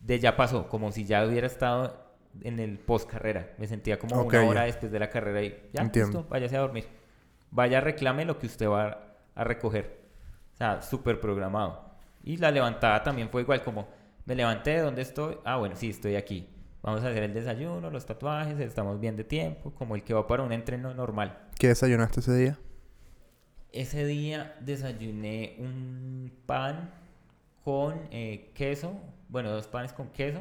de ya pasó, como si ya hubiera estado en el post carrera. Me sentía como una ya. hora después de la carrera y ya, Entiendo. listo, váyase a dormir. Vaya, reclame lo que usted va a recoger. O sea, súper programado. Y la levantada también fue igual, como me levanté, ¿dónde estoy? Ah, bueno, sí, estoy aquí. Vamos a hacer el desayuno, los tatuajes, estamos bien de tiempo, como el que va para un entreno normal. ¿Qué desayunaste ese día? Ese día desayuné un pan con eh, queso, bueno, dos panes con queso.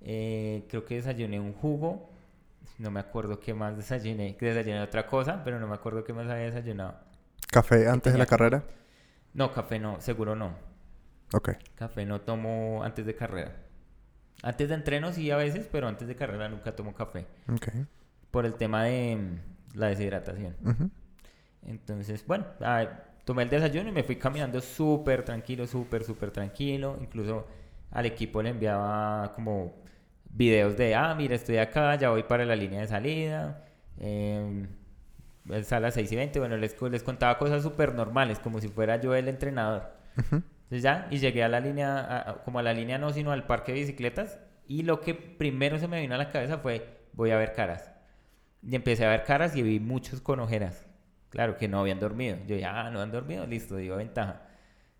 Eh, creo que desayuné un jugo. No me acuerdo qué más desayuné. Que desayuné otra cosa, pero no me acuerdo qué más había desayunado. ¿Café antes de la carrera? No, café no, seguro no. Ok. Café no tomo antes de carrera. Antes de entreno sí a veces, pero antes de carrera nunca tomo café. Ok. Por el tema de mm, la deshidratación. Entonces, bueno, ah, tomé el desayuno y me fui caminando súper tranquilo, súper, súper tranquilo. Incluso al equipo le enviaba como videos de, ah, mira, estoy acá, ya voy para la línea de salida. Eh, es a las 6 y 20. Bueno, les, les contaba cosas súper normales, como si fuera yo el entrenador. Ujú. Entonces ya, y llegué a la línea, a- como a la línea no, sino al parque de bicicletas. Y lo que primero se me vino a la cabeza fue, voy a ver caras. Y empecé a ver caras y vi muchos con ojeras. Claro, que no habían dormido. Yo ya, ah, no han dormido, listo, digo ventaja.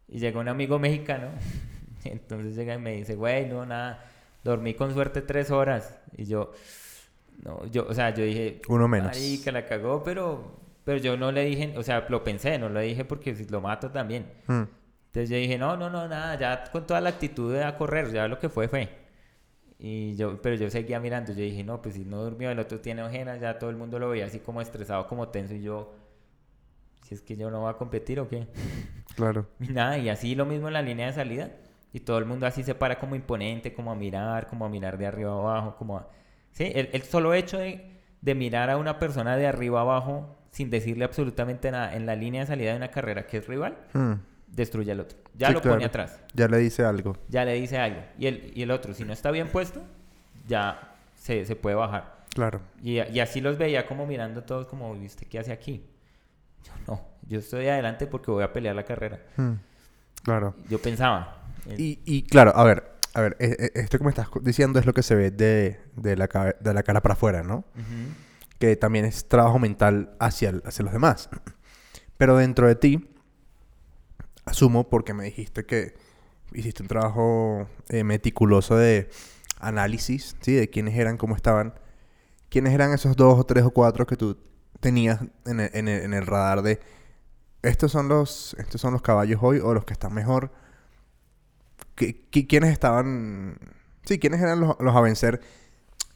Y llegó un amigo mexicano. [LAUGHS] Entonces llega y me dice, güey, no, nada, dormí con suerte tres horas. Y yo, no, yo, o sea, yo dije, Uno menos. que la cagó, pero, pero yo no le dije, o sea, lo pensé, no lo dije porque si lo mato también. Mm. Entonces yo dije, no, no, no, nada, ya con toda la actitud de a correr, ya lo que fue fue. Y yo, pero yo seguía mirando, yo dije, no, pues si no durmió, el otro tiene ojeras, ya todo el mundo lo veía así como estresado, como tenso, y yo, si es que yo no voy a competir o qué. [LAUGHS] Claro. Y nada, y así lo mismo en la línea de salida, y todo el mundo así se para como imponente, como a mirar, como a mirar de arriba abajo, como a... Sí, el, el solo hecho de, de mirar a una persona de arriba abajo sin decirle absolutamente nada en la línea de salida de una carrera que es rival, Mm. Destruye al otro. Ya Sí, lo claro. pone atrás Ya le dice algo. ya le dice algo. Y el, y el otro, si no está bien puesto, ya se, se puede bajar. Claro. Y, y así los veía como mirando todos como, ¿viste qué hace aquí? Yo no, yo estoy adelante porque voy a pelear la carrera. Mm. Claro. Yo pensaba. eh, Y, y claro, a ver, a ver, e- e- esto que me estás diciendo es lo que se ve de, de, la, de la cara para afuera, ¿no? ujú, Que también es trabajo mental hacia, el- hacia los demás. [CLEARS THROAT] Pero dentro de ti, asumo porque me dijiste que hiciste un trabajo eh, meticuloso de análisis, ¿sí? De quiénes eran, cómo estaban. ¿Quiénes eran esos dos o tres o cuatro que tú tenías en el, en el, en el radar de estos son los estos son los caballos hoy o los que están mejor? ¿Qui- qui- ¿Quiénes estaban? Sí, ¿quiénes eran los, los a vencer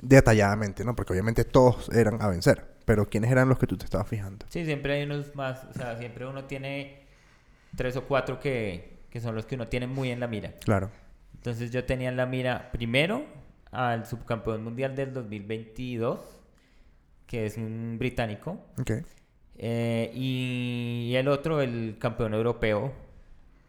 detalladamente, no? Porque obviamente todos eran a vencer. Pero ¿quiénes eran los que tú te estabas fijando? Sí, siempre hay unos más, o sea, siempre uno tiene tres o cuatro que, que son los que uno tiene muy en la mira. Claro. Entonces yo tenía en la mira primero al subcampeón mundial del 2022, que es un británico, Ok. eh, y el otro el campeón europeo,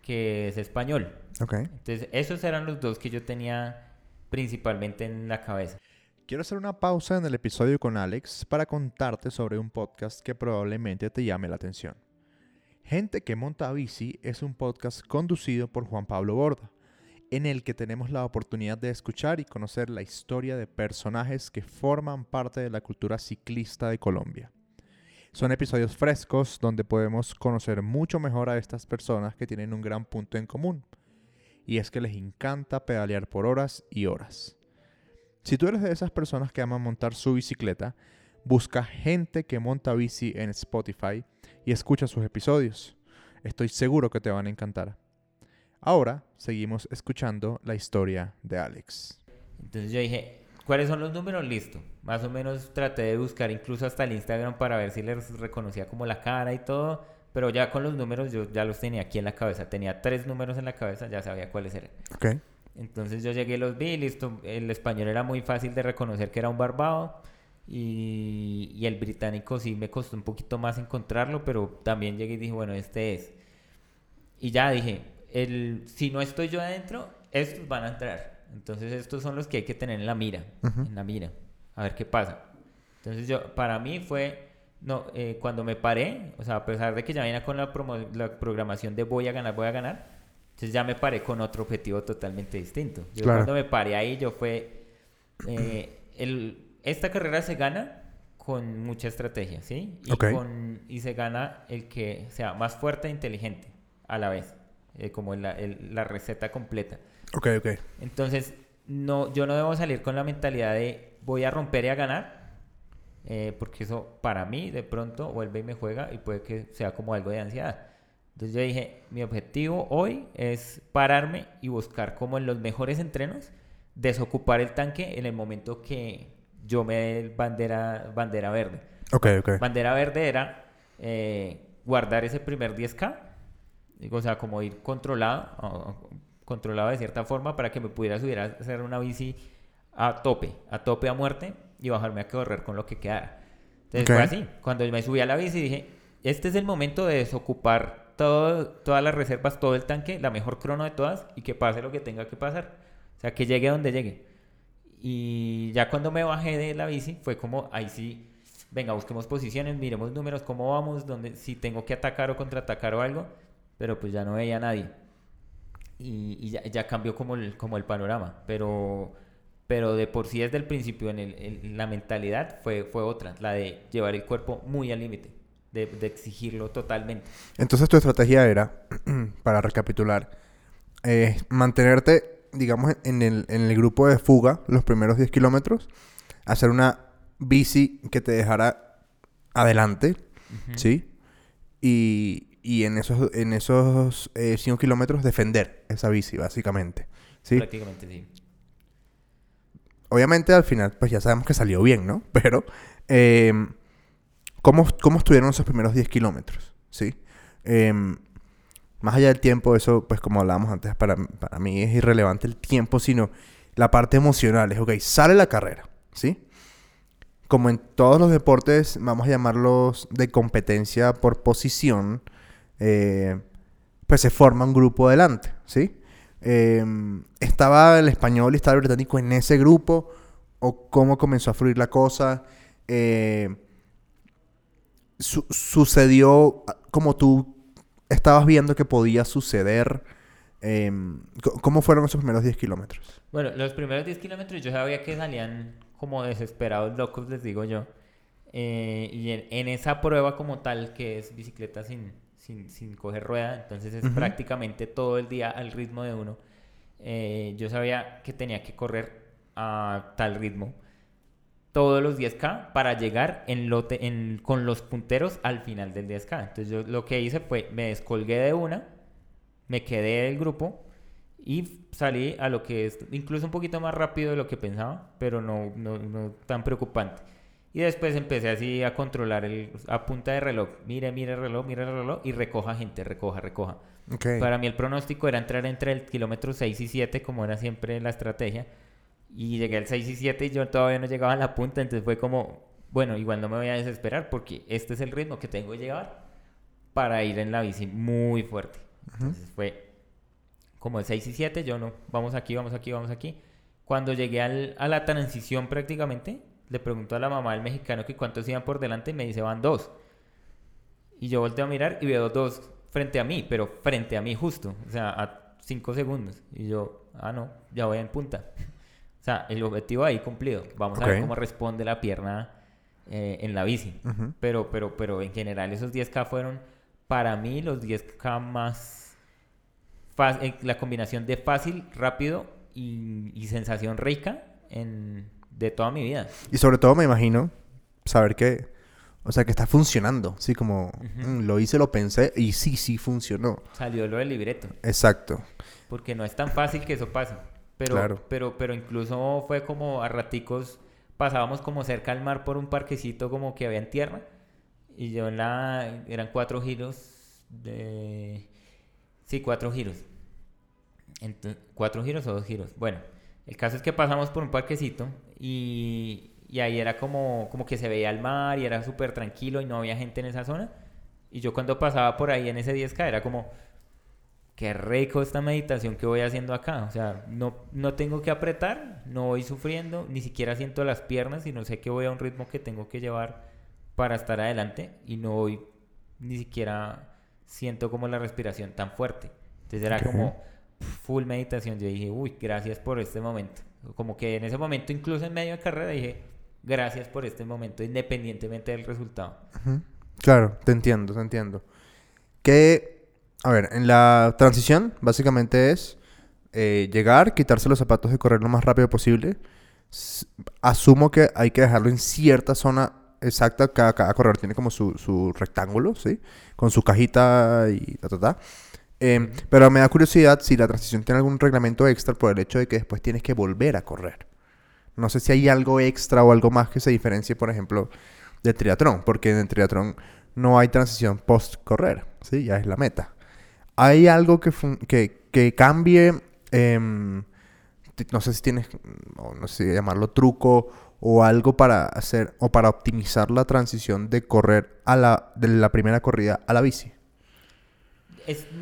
que es español. Ok. Entonces esos eran los dos que yo tenía principalmente en la cabeza. Quiero hacer una pausa en el episodio con Alex para contarte sobre un podcast que probablemente te llame la atención. Gente que monta bici es un podcast conducido por Juan Pablo Borda, en el que tenemos la oportunidad de escuchar y conocer la historia de personajes que forman parte de la cultura ciclista de Colombia. Son episodios frescos donde podemos conocer mucho mejor a estas personas que tienen un gran punto en común, y es que les encanta pedalear por horas y horas. Si tú eres de esas personas que aman montar su bicicleta, busca gente que monta bici en Spotify y escucha sus episodios. Estoy seguro que te van a encantar. Ahora seguimos escuchando la historia de Alex. Entonces yo dije, ¿cuáles son los números? Listo. Más o menos traté de buscar incluso hasta el Instagram para ver si les reconocía como la cara y todo. Pero ya con los números yo ya los tenía aquí en la cabeza. Tenía tres números en la cabeza, ya sabía cuáles eran. ¿Ok? Entonces yo llegué, los vi, listo. El español era muy fácil de reconocer que era un barbado. Y, y el británico sí me costó un poquito más encontrarlo, pero también llegué y dije, bueno, este es. Y ya dije, el, si no estoy yo adentro, estos van a entrar. Entonces estos son los que hay que tener en la mira, en la mira, a ver qué pasa. Entonces yo, para mí fue, no, eh, cuando me paré, o sea, a pesar de que ya venía con la, promo- la programación de voy a ganar, voy a ganar, entonces ya me paré con otro objetivo totalmente distinto. Yo Claro. cuando me paré ahí, yo fue, eh, el, esta carrera se gana con mucha estrategia, ¿sí? Y, Ok. con, y se gana el que sea más fuerte e inteligente a la vez, eh, como la, el- la receta completa. Ok, ok. Entonces, no, yo no debo salir con la mentalidad de voy a romper y a ganar, eh, porque eso para mí de pronto vuelve y me juega y puede que sea como algo de ansiedad. Entonces yo dije, mi objetivo hoy es pararme y buscar como en los mejores entrenos, desocupar el tanque en el momento que yo me bandera, bandera verde. Ok, ok. Bandera verde era eh, guardar ese primer 10K, digo, o sea, como ir controlado, o- controlado de cierta forma para que me pudiera subir a hacer una bici a tope, a tope a muerte y bajarme a correr con lo que quedara. Entonces Ok. fue así, cuando me subí a la bici dije, este es el momento de desocupar todo, todas las reservas, todo el tanque, la mejor crono de todas y que pase lo que tenga que pasar. O sea, que llegue donde llegue. Y ya cuando me bajé de la bici, fue como, ahí sí, venga, busquemos posiciones, miremos números, cómo vamos, dónde, si tengo que atacar o contraatacar o algo, pero pues ya no veía a nadie. Y, y ya, ya cambió como el, como el panorama, pero, pero de por sí desde el principio en, el- en la mentalidad fue, fue otra, la de llevar el cuerpo muy al límite, de, de exigirlo totalmente. Entonces tu estrategia era, [CLEARS THROAT] para recapitular, eh, mantenerte, digamos, en el, en el grupo de fuga los primeros 10 kilómetros, hacer una bici que te dejara adelante, ¿sí? Y, y en esos, en esos 5 kilómetros defender esa bici, básicamente, ¿sí? Prácticamente sí. Obviamente al final, pues ya sabemos que salió bien, ¿no? [LAUGHS] Pero, eh, ¿cómo, ¿cómo estuvieron esos primeros 10 kilómetros? ¿Sí? Eh, más allá del tiempo, eso, pues como hablábamos antes, para, para mí es irrelevante el tiempo, sino la parte emocional. Es, ok, sale la carrera, ¿sí? Como en todos los deportes, vamos a llamarlos de competencia por posición, eh, pues se forma un grupo adelante, ¿sí? Eh, ¿Estaba el español y estaba el británico en ese grupo? ¿O cómo comenzó a fluir la cosa? Eh, su- ¿Sucedió como tú estabas viendo que podía suceder? Eh, ¿Cómo fueron esos primeros 10 kilómetros? Bueno, los primeros 10 kilómetros yo sabía que salían como desesperados locos, les digo yo. Eh, y en, en esa prueba como tal, que es bicicleta sin, sin, sin coger rueda, entonces es prácticamente todo el día al ritmo de uno. Eh, yo sabía que tenía que correr a tal ritmo todos los 10K para llegar en lote, en, con los punteros al final del 10K. Entonces yo lo que hice fue me descolgué de una, me quedé del grupo y salí a lo que es incluso un poquito más rápido de lo que pensaba, pero no, no, no tan preocupante. Y después empecé así a controlar el, a punta de reloj. Mire, mire el reloj, mire el reloj y recoja gente, recoja, recoja. Para mí el pronóstico era entrar entre el kilómetro 6 y 7, como era siempre la estrategia. Y llegué al 6 y 7 y yo todavía no llegaba a la punta, entonces fue como, bueno, igual no me voy a desesperar porque este es el ritmo que tengo que llevar para ir en la bici muy fuerte. Entonces fue como el 6 y 7, yo no, vamos aquí, vamos aquí, vamos aquí. Cuando llegué al, a la transición prácticamente, le preguntó a la mamá del mexicano que cuántos iban por delante y me dice van dos. Y yo volteo a mirar y veo dos frente a mí, pero frente a mí justo, o sea, a cinco segundos. Y yo, ah, no, ya voy en punta. O sea, el objetivo ahí cumplido. Vamos a ver cómo responde la pierna eh, en la bici. pero, pero, pero en general esos 10K fueron para mí los 10K más... Eh, la combinación de fácil, rápido y, y sensación rica en, de toda mi vida. Y sobre todo me imagino saber que, o sea, que está funcionando. Sí, como mm, lo hice, lo pensé y sí, sí funcionó. Salió lo del libreto. Exacto. Porque no es tan fácil que eso pase. Pero, pero, pero incluso fue como a raticos pasábamos como cerca al mar por un parquecito como que había en tierra. Y yo en la... eran cuatro giros de... Sí, cuatro giros. Entonces, ¿Cuatro giros o dos giros? Bueno, el caso es que pasamos por un parquecito y, y ahí era como, como que se veía el mar y era súper tranquilo y no había gente en esa zona. Y yo cuando pasaba por ahí en ese 10K era como, qué rico esta meditación que voy haciendo acá. O sea, no, no tengo que apretar, no voy sufriendo, ni siquiera siento las piernas, sino sé que voy a un ritmo que tengo que llevar para estar adelante y no voy, ni siquiera siento como la respiración tan fuerte. Entonces era como full meditación. Yo dije, uy, gracias por este momento. Como que en ese momento, incluso en medio de carrera, dije, gracias por este momento, independientemente del resultado. Claro, te entiendo, te entiendo. Que, a ver, en la transición, básicamente es eh, llegar, quitarse los zapatos y correr lo más rápido posible. asumo que hay que dejarlo en cierta zona exacta. Cada, cada corredor tiene como su, rectángulo, ¿sí? Con su cajita y ta, ta, ta. Em, pero me da curiosidad si la transición tiene algún reglamento extra por el hecho de que después tienes que volver a correr. No sé si hay algo extra o algo más que se diferencie, por ejemplo, del triatlón, porque en el triatlón no hay transición post-correr, ¿sí? Ya es la meta. ¿Hay algo que, que, cambie, em, no sé si tienes, no sé si llamarlo truco o algo para hacer o para optimizar la transición de correr a la, de la primera corrida a la bici?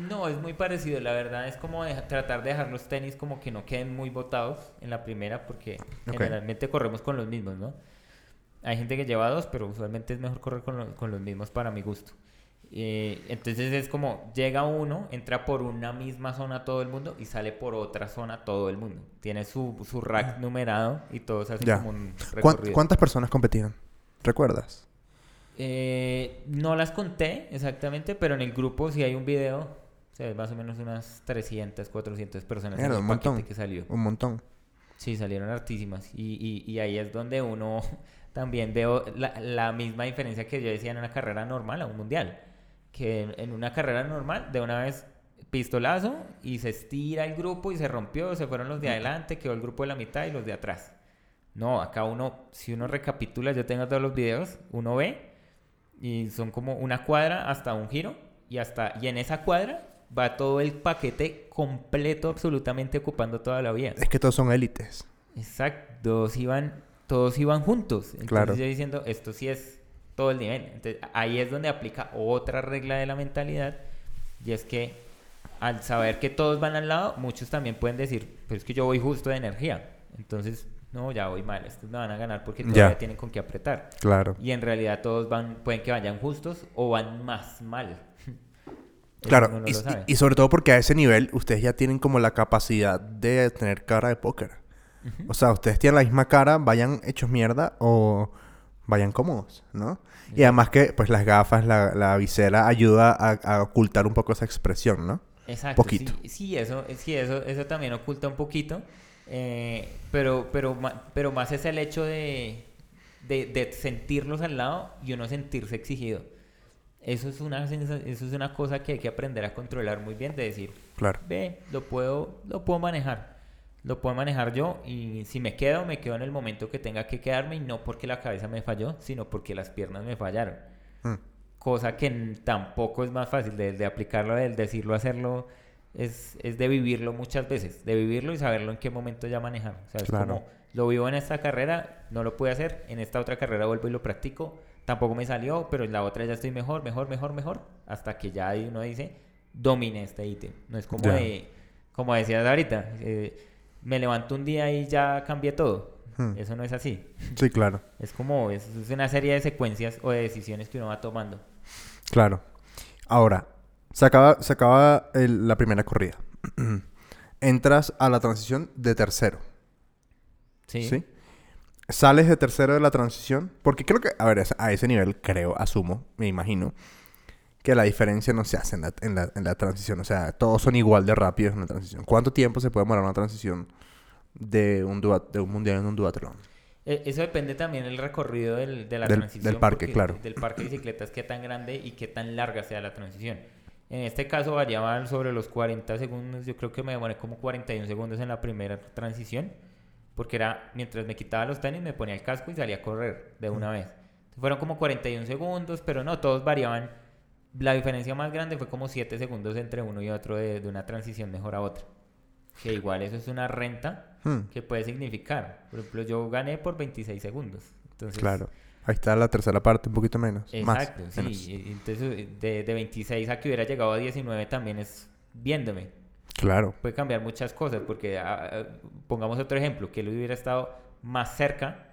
no, es muy parecido, la verdad. Es como tratar de dejar los tenis como que no queden muy botados en la primera, porque generalmente corremos con los mismos, ¿no? Hay gente que lleva dos, pero usualmente es mejor correr con, los mismos para mi gusto. Eh, entonces es como llega uno, entra por una misma zona todo el mundo y sale por otra zona todo el mundo. Tiene su, su rack numerado y todos hacen como un recorrido. ¿Cuántas personas competían? ¿Recuerdas? Eh, no las conté exactamente, pero en el grupo sí hay un video. O sea, más o menos unas 300, 400 personas en el un montón, que salió. Un montón. Sí, salieron hartísimas. Y, y, ahí es donde uno [LAUGHS] también veo la, misma diferencia que yo decía en una carrera normal a un mundial. Que en, una carrera normal, de una vez pistolazo y se estira el grupo y se rompió, se fueron los de adelante, quedó el grupo de la mitad y los de atrás. No, acá uno, si uno recapitula, yo tengo todos los videos, uno ve y son como una cuadra hasta un giro y hasta y en esa cuadra va todo el paquete completo absolutamente ocupando toda la vía. Es que todos son élites. Exacto, todos iban todos iban juntos. Entonces claro. yo diciendo, esto sí es todo el nivel. Entonces ahí es donde aplica otra regla de la mentalidad y es que al saber que todos van al lado, muchos también pueden decir, pero es que yo voy justo de energía. Entonces no, ya voy mal, estos me van a ganar porque todavía tienen con qué apretar. Claro. Y en realidad todos van, pueden que vayan justos o van más mal. [LAUGHS] claro, y, sobre todo porque a ese nivel ustedes ya tienen como la capacidad de tener cara de póker. O sea, ustedes tienen la misma cara, vayan hechos mierda o vayan cómodos, ¿no? Y además que pues las gafas, la, la visera ayuda a, a ocultar un poco esa expresión, ¿no? Exacto. Poquito. Sí, sí, eso, sí eso, eso también oculta un poquito. eh, pero, pero, pero más es el hecho de, de, de sentirlos al lado y uno sentirse exigido. Eso es, una, eso es una cosa que hay que aprender a controlar muy bien, de decir, Claro. ve, lo puedo, lo puedo manejar. Lo puedo manejar yo y si me quedo, me quedo en el momento que tenga que quedarme y no porque la cabeza me falló, sino porque las piernas me fallaron. Mm, Cosa que tampoco es más fácil de, de aplicarlo, de decirlo, hacerlo, es, es de vivirlo muchas veces, de vivirlo y saberlo en qué momento ya manejar. O sea, es Claro. como, lo vivo en esta carrera, no lo pude hacer, en esta otra carrera vuelvo y lo practico, tampoco me salió, pero en la otra ya estoy mejor, mejor, mejor, mejor, hasta que ya uno dice, domine este ítem. No es como de, como decías ahorita, eh, me levanto un día y ya cambié todo. Hmm. Eso no es así. Sí, claro. [LAUGHS] Es como, es, es una serie de secuencias o de decisiones que uno va tomando. Claro. Ahora, se acaba, se acaba el- la primera corrida. [CLEARS THROAT] Entras a la transición de tercero. Sí. ¿Sí? Sales de tercero de la transición. Porque creo que, a ver, a ese nivel creo, asumo, me imagino, que la diferencia no se hace en la, en la, en la transición. O sea, todos son igual de rápidos en la transición. ¿Cuánto tiempo se puede demorar una transición de un, de un mundial en un duatlón? Eh, Eso depende también del recorrido del, de la Del- transición. del parque, claro. Del parque de bicicletas, qué tan grande y qué tan larga sea la transición. En este caso variaba sobre los 40 segundos. Yo creo que me demoré como 41 segundos en la primera transición. Porque era, mientras me quitaba los tenis, me ponía el casco y salía a correr de una vez. Fueron como 41 segundos, pero no, todos variaban. La diferencia más grande fue como 7 segundos entre uno y otro de, de una transición mejor a otra. Que igual eso es una renta Hmm, que puede significar. Por ejemplo, yo gané por 26 segundos. Entonces, claro. Ahí está la tercera parte, un poquito menos. Exacto, Más, sí. menos. Entonces, de, de 26 a que hubiera llegado a 19 también es viéndome. Claro. Puede cambiar muchas cosas, porque ah, ah, pongamos otro ejemplo, que él hubiera estado más cerca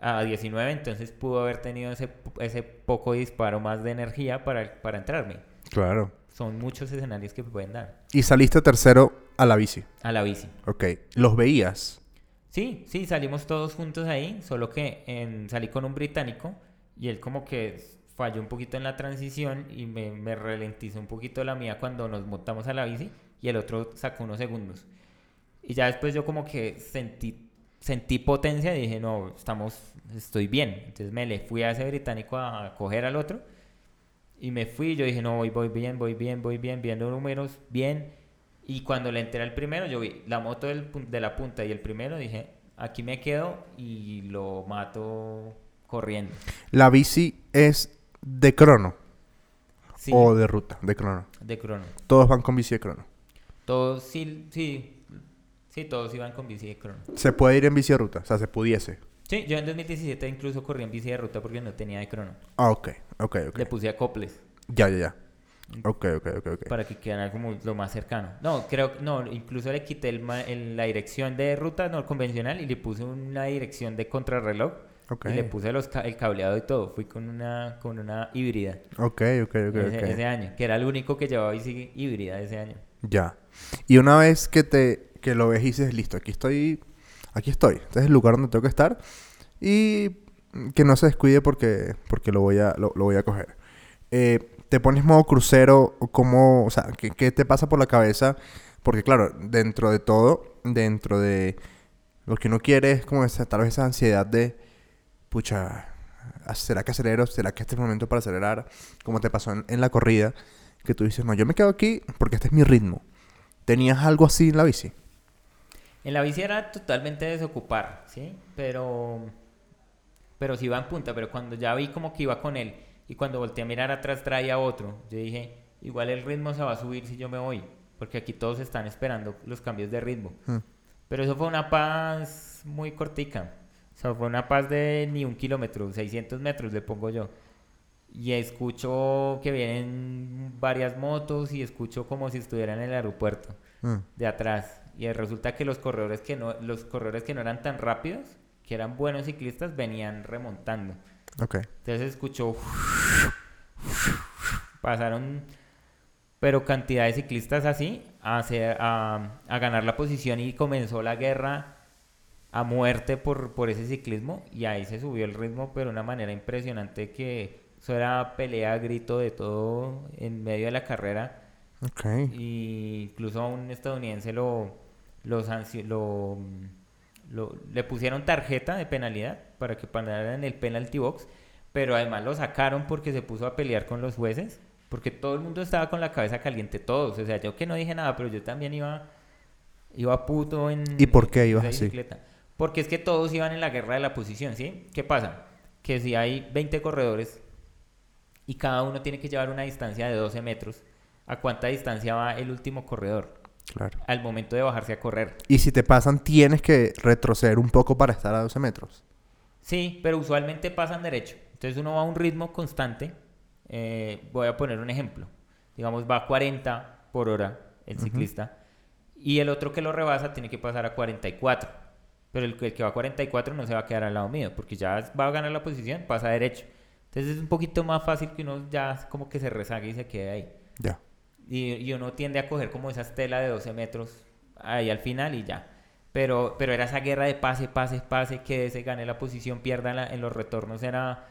a 19, entonces pudo haber tenido ese, ese poco disparo más de energía para, para entrarme. Claro. Son muchos escenarios que pueden dar Y saliste tercero a la bici. a la bici. Ok. ¿Los veías? Sí, sí, salimos todos juntos ahí, solo que en- salí con un británico y él como que falló un poquito en la transición y me, me ralentizó un poquito la mía cuando nos montamos a la bici y el otro sacó unos segundos. Y ya después yo como que sentí, sentí potencia y dije, no, estamos, estoy bien. Entonces me le fui a ese británico a, coger al otro y me fui, yo dije, no, voy, voy bien, voy bien, voy bien, viendo números, bien. Y cuando le entré al primero, yo vi la moto del de la punta y el primero, dije, aquí me quedo y lo mato corriendo. ¿La bici es de crono Sí, o de ruta? De crono. de crono. Todos van con bici de crono. Todos, sí, sí, sí, todos iban con bici de crono. Se puede ir en bici de ruta, o sea, se pudiese. Sí, yo en 2017 incluso corrí en bici de ruta porque no tenía de crono. Ah, ok, ok, ok. Le puse acoples Ya, ya, ya. Ok, ok, ok, ok. para que quedara como lo más cercano. No, creo que no, incluso le quité el el- la dirección de ruta no convencional y le puse una dirección de contrarreloj Ok, y le puse los el cableado y todo. Fui con una con una híbrida ok, ok, ok. ese, ese año, que era el único que llevaba bici híbrida ese año. Ya. Y una vez que te que lo ves y dices, listo, aquí estoy, aquí estoy. Este es el lugar donde tengo que estar. Y que no se descuide porque, porque lo, voy a, lo, voy a coger. Eh, ¿Te pones modo crucero? ¿Cómo, o sea, ¿qué, qué te pasa por la cabeza? Porque claro, dentro de todo, dentro de lo que uno quiere es como esa, tal vez esa ansiedad de, pucha, ¿será que acelero? ¿Será que este es el momento para acelerar? Como te pasó en, en la corrida, que tú dices, no, yo me quedo aquí porque este es mi ritmo. ¿Tenías algo así en la bici? En la bici era totalmente desocupar, ¿sí? Pero pero sí iba en punta, pero cuando ya vi como que iba con él y cuando volteé a mirar atrás traía otro, yo dije, igual el ritmo se va a subir si yo me voy, porque aquí todos están esperando los cambios de ritmo. Hmm. Pero eso fue una paz muy cortica. O sea, fue una paz de ni un kilómetro, 600 metros le pongo yo. Y escucho que vienen varias motos y escucho como si estuviera en el aeropuerto Mm, de atrás. Y resulta que los corredores que no, los corredores que no eran tan rápidos, que eran buenos ciclistas, venían remontando. Ok. Entonces escuchó. Pasaron, pero cantidad de ciclistas así, a, hacer- a, a ganar la posición y comenzó la guerra a muerte por, por ese ciclismo y ahí se subió el ritmo, pero de una manera impresionante que eso era pelea, grito de todo en medio de la carrera. Ok. Y incluso a un estadounidense lo, lo, sancio- lo, lo- le pusieron tarjeta de penalidad para que parara en el penalty box, pero además lo sacaron porque se puso a pelear con los jueces, porque todo el mundo estaba con la cabeza caliente, todos. O sea, yo que no dije nada, pero yo también iba, iba puto en. ¿Y por qué ibas así? bicicleta. Porque es que todos iban en la guerra de la posición, ¿sí? ¿Qué pasa? Que si hay 20 corredores y cada uno tiene que llevar una distancia de 12 metros, ¿a cuánta distancia va el último corredor? Claro. Al momento de bajarse a correr. Y si te pasan, tienes que retroceder un poco para estar a 12 metros. Sí, pero usualmente pasan derecho. Entonces uno va a un ritmo constante. Eh, voy a poner un ejemplo. Digamos, va a 40 por hora el ciclista. Y el otro que lo rebasa tiene que pasar a 44. Pero el, que- el que va a 44 no se va a quedar al lado mío, porque ya va a ganar la posición, pasa derecho. Entonces es un poquito más fácil que uno ya como que se rezague y se quede ahí. Ya. Y, y uno tiende a coger como esa estela de 12 metros ahí al final y ya. Pero, pero era esa guerra de pase, pase, pase, que se gane la posición, pierda la- en los retornos. Era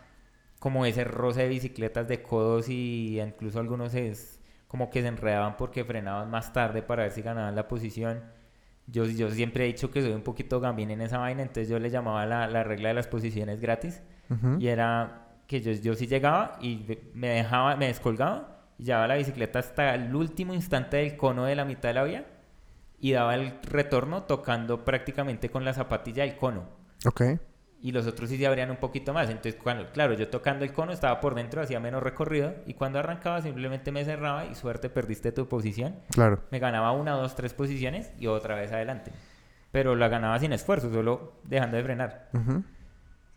como ese roce de bicicletas de codos y incluso algunos es como que se enredaban porque frenaban más tarde para ver si ganaban la posición. Yo, yo siempre he dicho que soy un poquito gambín en esa vaina, entonces yo le llamaba la, la regla de las posiciones gratis. Y era que yo, yo sí llegaba y me dejaba, me descolgaba y llevaba la bicicleta hasta el último instante del cono de la mitad de la vía y daba el retorno tocando prácticamente con la zapatilla el cono. Ok. Y los otros sí se abrían un poquito más. Entonces, cuando, claro, yo tocando el cono estaba por dentro, hacía menos recorrido y cuando arrancaba simplemente me cerraba y suerte perdiste tu posición. Claro. Me ganaba una, dos, tres posiciones y otra vez adelante. Pero la ganaba sin esfuerzo, solo dejando de frenar.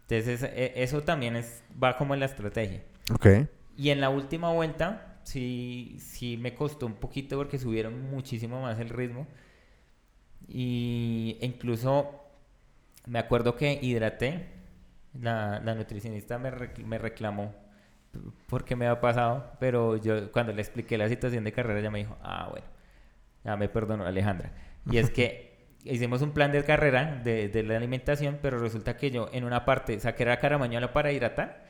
Entonces, e- eso también es, va como en la estrategia. Ok. Y en la última vuelta, sí, sí me costó un poquito porque subieron muchísimo más el ritmo. Y incluso me acuerdo que hidraté. La, la nutricionista me, rec- me reclamó porque me había pasado, pero yo cuando le expliqué la situación de carrera, ella me dijo, ah, bueno, ya me perdonó Alejandra. Y es que [LAUGHS] hicimos un plan de carrera de, de la alimentación, pero resulta que yo en una parte saqué la caramañola para hidratar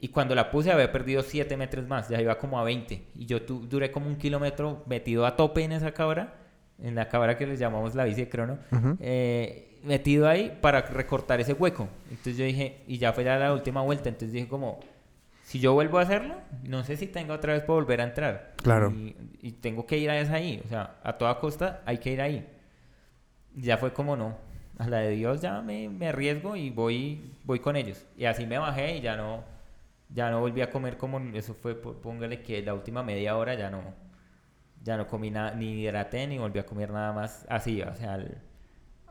y cuando la puse había perdido 7 metros más, ya iba como a 20. Y yo tu- duré como un kilómetro metido a tope en esa cabra, en la cabra que les llamamos la bici de crono, Ujú. eh, metido ahí para recortar ese hueco. Entonces yo dije, y ya fue ya la última vuelta, entonces dije como, si yo vuelvo a hacerlo, no sé si tengo otra vez para volver a entrar. Claro. Y, y tengo que ir a esa ahí, o sea, a toda costa hay que ir ahí. Y ya fue como no, a la de Dios ya me, me arriesgo y voy, voy con ellos. Y así me bajé y ya no, ya no volví a comer como, eso fue, póngale que la última media hora ya no, ya no comí nada, ni hidraté ni volví a comer nada más así, o sea, al,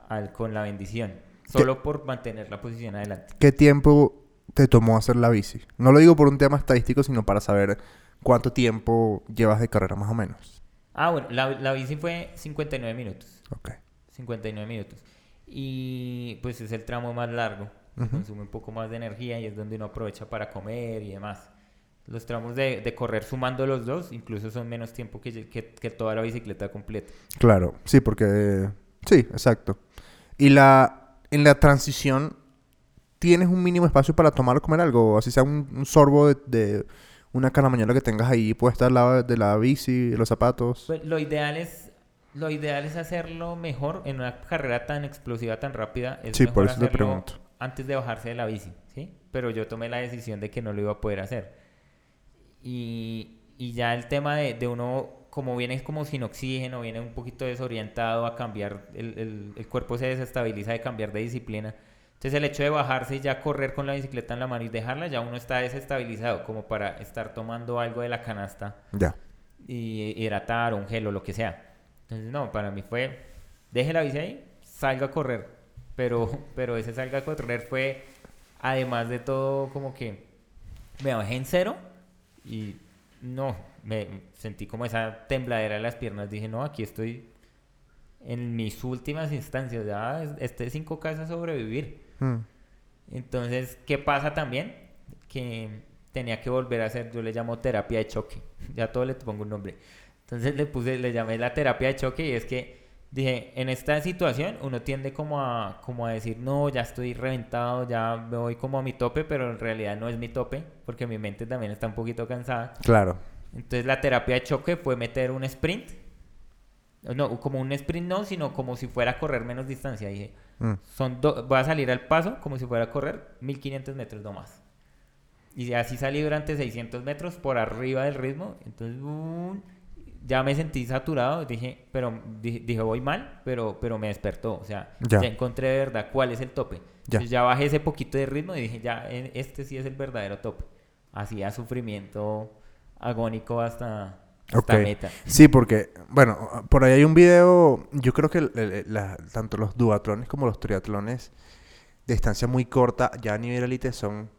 al- con la bendición. Solo por mantener la posición adelante. ¿Qué tiempo te tomó hacer la bici? No lo digo por un tema estadístico, sino para saber cuánto tiempo llevas de carrera más o menos. Ah, bueno, la, la bici fue 59 minutos. Ok. 59 minutos. Y pues es el tramo más largo. Ujú. Consume un poco más de energía y es donde uno aprovecha para comer y demás. Los tramos de, de correr sumando los dos incluso son menos tiempo que, que, que toda la bicicleta completa. Claro, sí, porque... Sí, exacto. Y la... En la transición, ¿tienes un mínimo espacio para tomar o comer algo? Así sea un, un sorbo de, de una caramañola que tengas ahí puesta al lado de la bici, de los zapatos. Pues, lo ideal es lo ideal es hacerlo mejor en una carrera tan explosiva, tan rápida. Es Sí, por eso te pregunto. Antes de bajarse de la bici, ¿sí? Pero yo tomé la decisión de que no lo iba a poder hacer. Y, y ya el tema de, de uno, como viene como sin oxígeno, viene un poquito desorientado a cambiar, el, el, el cuerpo se desestabiliza de cambiar de disciplina. Entonces el hecho de bajarse y ya correr con la bicicleta en la mano y dejarla, ya uno está desestabilizado como para estar tomando algo de la canasta Ya. y hidratar un gel o lo que sea. Entonces, no, para mí fue, deje la bici ahí, salga a correr. Pero, pero ese salga a correr fue, además de todo, como que me bajé en cero y no, me sentí como esa tembladera de las piernas. Dije, no, aquí estoy en mis últimas instancias, ya este 5K es sobrevivir. Mm. Entonces, ¿qué pasa también? Que tenía que volver a hacer, yo le llamo terapia de choque, [LAUGHS] ya todo le pongo un nombre. Entonces le puse, le llamé la terapia de choque y es que dije, en esta situación uno tiende como a, como a decir, no, ya estoy reventado, ya me voy como a mi tope, pero en realidad no es mi tope, porque mi mente también está un poquito cansada. Claro. Entonces la terapia de choque fue meter un sprint. No, como un sprint no, sino como si fuera a correr menos distancia. Dije, Mm. son voy a salir al paso como si fuera a correr 1500 metros no más. Y así salí durante 600 metros por arriba del ritmo. Entonces, ¡bum! Ya me sentí saturado. Dije, pero dije, dije, voy mal, pero, pero me despertó. O sea, Ya. ya, encontré de verdad cuál es el tope. Ya. Bajé ese poquito de ritmo y dije, ya, este sí es el verdadero tope. Hacía sufrimiento agónico hasta, hasta meta. Sí, porque, bueno, por ahí hay un video, yo creo que la- tanto los duatlones como los triatlones de distancia muy corta, ya a nivel élite son,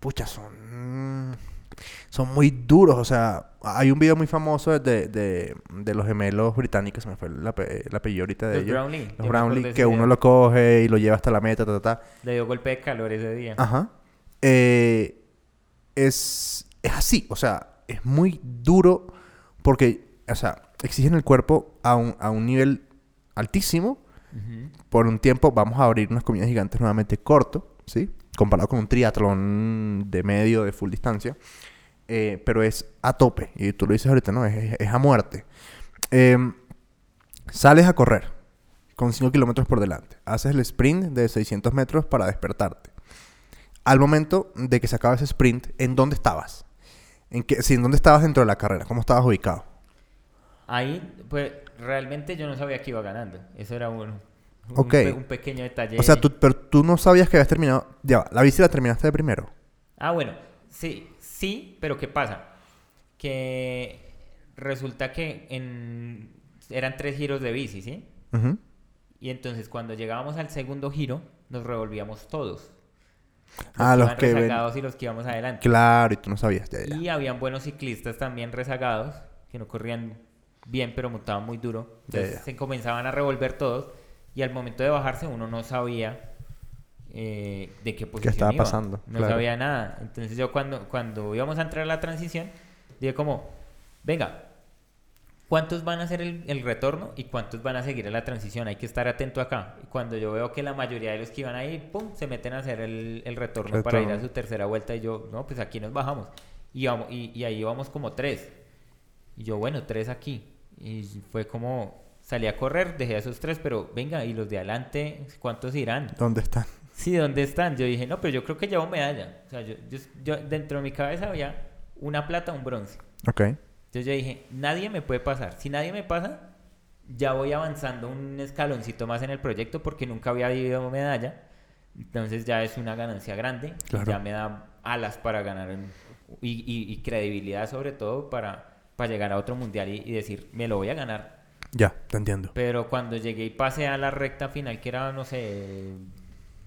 pucha, son, son muy duros, o sea, hay un video muy famoso de, de, de los gemelos británicos, se me fue ape- el apellido ahorita de Los ellos. Brownlee. Los Brownlee, que uno lo coge y lo lleva hasta la meta, ta, ta, ta. Le dio golpe de calor ese día. Ajá. Eh, es, es así, o sea, es muy duro porque, o sea, exigen el cuerpo a un, a un nivel altísimo. Por un tiempo vamos a abrir unas comidas gigantes nuevamente corto, ¿sí? Comparado con un triatlón de medio, de full distancia. Eh, pero es a tope. Y tú lo dices ahorita, ¿no? Es, es- a muerte. Em, sales a correr con 5 kilómetros por delante. Haces el sprint de 600 metros para despertarte. Al momento de que se acaba ese sprint, ¿en dónde estabas? ¿En, qué, sí, ¿En dónde estabas dentro de la carrera? ¿Cómo estabas ubicado? Ahí, pues, realmente yo no sabía que iba ganando. Eso era un, un, pe- un pequeño detalle. O sea, tú, pero tú no sabías que habías terminado... Ya, la bici la terminaste de primero. Ah, bueno, sí, sí, pero ¿qué pasa? Que resulta que en... eran tres giros de bici, ¿sí? Ujú. Y entonces cuando llegábamos al segundo giro, nos revolvíamos todos. Ah, los iban que ven- rezagados y los que íbamos adelante. Claro, y tú no sabías. Ya, ya. Y habían buenos ciclistas también rezagados, que no corrían bien, pero montaban muy duro. Entonces ya. se comenzaban a revolver todos. Y al momento de bajarse uno no sabía eh, de qué posición estaba iba. pasando, No claro. sabía nada. Entonces yo cuando, cuando íbamos a entrar a la transición, dije como, venga, ¿cuántos van a hacer el, el retorno y cuántos van a seguir a la transición? Hay que estar atento acá. Cuando yo veo que la mayoría de los que iban ahí, pum, se meten a hacer el, el retorno, para ir a su tercera vuelta y yo, no, pues aquí nos bajamos. Y, vamos, y, y ahí íbamos como tres. Y yo, bueno, tres aquí. Y fue como, salí a correr, dejé a esos tres, pero venga, ¿y los de adelante cuántos irán? ¿Dónde están? Sí, ¿dónde están? Yo dije, no, pero yo creo que llevo medalla. O sea, yo, yo, yo- dentro de mi cabeza había una plata, un bronce. Ok. Entonces yo dije, nadie me puede pasar. Si nadie me pasa, ya voy avanzando un escaloncito más en el proyecto porque nunca había habido medalla. Entonces ya es una ganancia grande. Claro. Ya me da alas para ganar y, y- y credibilidad sobre todo para, para llegar a otro mundial y, y decir, me lo voy a ganar. Ya, te entiendo. Pero cuando llegué y pasé a la recta final, que era, no sé,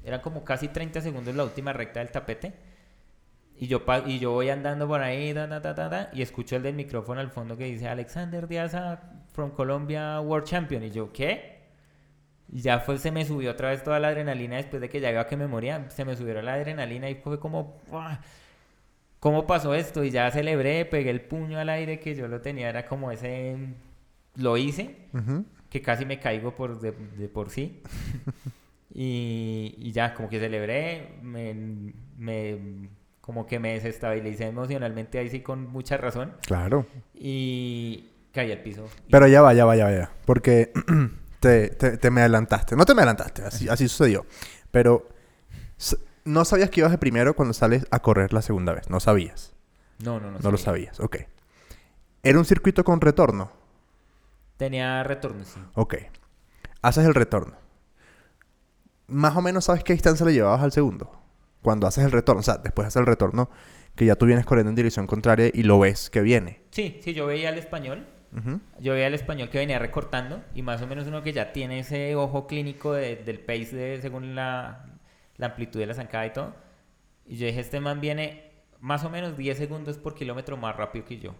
eran como casi 30 segundos la última recta del tapete. Y yo, y yo voy andando por ahí, da, da, da, da, da, y escucho el del micrófono al fondo que dice Alexander Diaza from Colombia World Champion. Y yo, ¿qué? Y ya fue, se me subió otra vez toda la adrenalina después de que ya iba que me moría. Se me subió la adrenalina y fue como, ¡buah! ¿cómo pasó esto? Y ya celebré, pegué el puño al aire que yo lo tenía, era como ese, lo hice Ujú. que casi me caigo por de, de por sí. [LAUGHS] y, y ya, como que celebré, me, me- como que me desestabilicé emocionalmente ahí sí con mucha razón. Claro. Y caí al piso. Pero ya va, ya va, ya va. ya. Porque [CLEARS THROAT] te, te- te me adelantaste. No te me adelantaste, así, así sucedió. Pero no sabías que ibas de primero cuando sales a correr la segunda vez. No sabías. no, no, no. No lo sabía. sabías. Ok. Era un circuito con retorno. Tenía retorno, sí. Ok. Haces el retorno. Más o menos sabes qué distancia le llevabas al segundo. Cuando haces el retorno. O sea, después haces el retorno que ya tú vienes corriendo en dirección contraria y lo ves que viene. Sí, sí, yo veía al español. Yo veía al español que venía recortando y más o menos uno que ya tiene ese ojo clínico de- del pace de- según la, la amplitud de la zancada y todo. Y yo dije, este man viene más o menos 10 segundos por kilómetro más rápido que yo.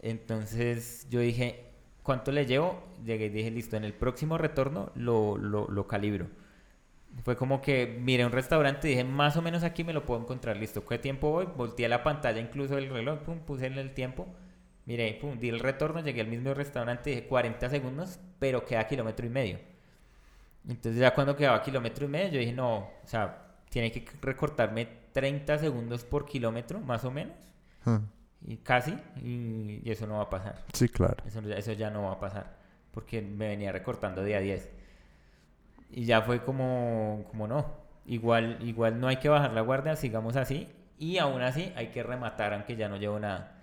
Entonces yo dije, ¿cuánto le llevo? Llegué y dije, listo, en el próximo retorno lo, lo, lo calibro. Fue como que miré un restaurante y dije, más o menos aquí me lo puedo encontrar, listo. ¿Qué tiempo voy? Volteé la pantalla, incluso el reloj, pum, puse el tiempo Miré, pum, di el retorno, llegué al mismo restaurante, dije 40 segundos, pero queda kilómetro y medio. Entonces ya cuando quedaba kilómetro y medio, yo dije, no, o sea, tiene que recortarme 30 segundos por kilómetro, más o menos. Ah, Y casi, y, y eso no va a pasar. Sí, claro. Eso, ya- eso ya no va a pasar, porque me venía recortando día a 10. Y ya fue como, como no, igual, igual no hay que bajar la guardia, sigamos así. Y aún así hay que rematar, aunque ya no llevo nada.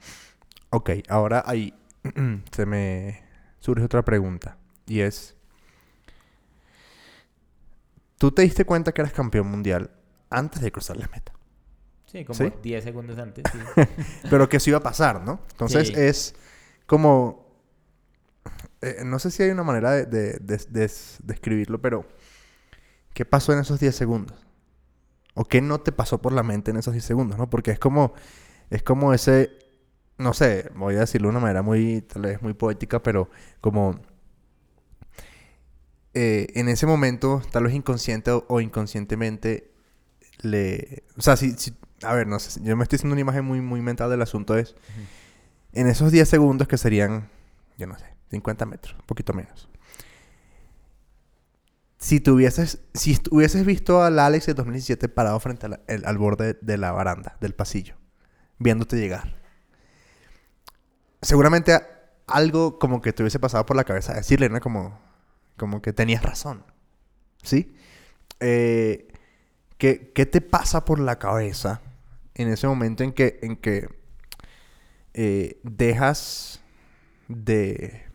Ok, ahora ahí [CLEARS THROAT] se me surge otra pregunta. Y es... ¿Tú te diste cuenta que eras campeón mundial antes de cruzar la meta? Sí, como ¿Sí? 10 segundos antes. sí. [LAUGHS] Pero que eso iba a pasar, ¿no? Entonces Sí. es como... eh, no sé si hay una manera de, de, de- de- de escribirlo, pero... ¿Qué pasó en esos 10 segundos? ¿O qué no te pasó por la mente en esos 10 segundos, no? Porque es como... Es como ese... No sé, voy a decirlo de una manera muy... Tal vez muy poética, pero como... eh, en ese momento, tal vez inconsciente o, o inconscientemente, le... O sea, si, si- A ver, no sé. Yo me estoy haciendo una imagen muy, muy mental del asunto. Es... En esos 10 segundos que serían... Yo no sé. 50 metros. Un poquito menos. Si tuvieses... Si hubieses visto al Alex de 2017 parado frente a la- el- al borde de la baranda, del pasillo. Viéndote llegar. Seguramente algo como que te hubiese pasado por la cabeza decirle, ¿no? Como... Como que tenías razón. ¿Sí? Eh, ¿qué, qué te pasa por la cabeza en ese momento en que, en que eh, dejas de...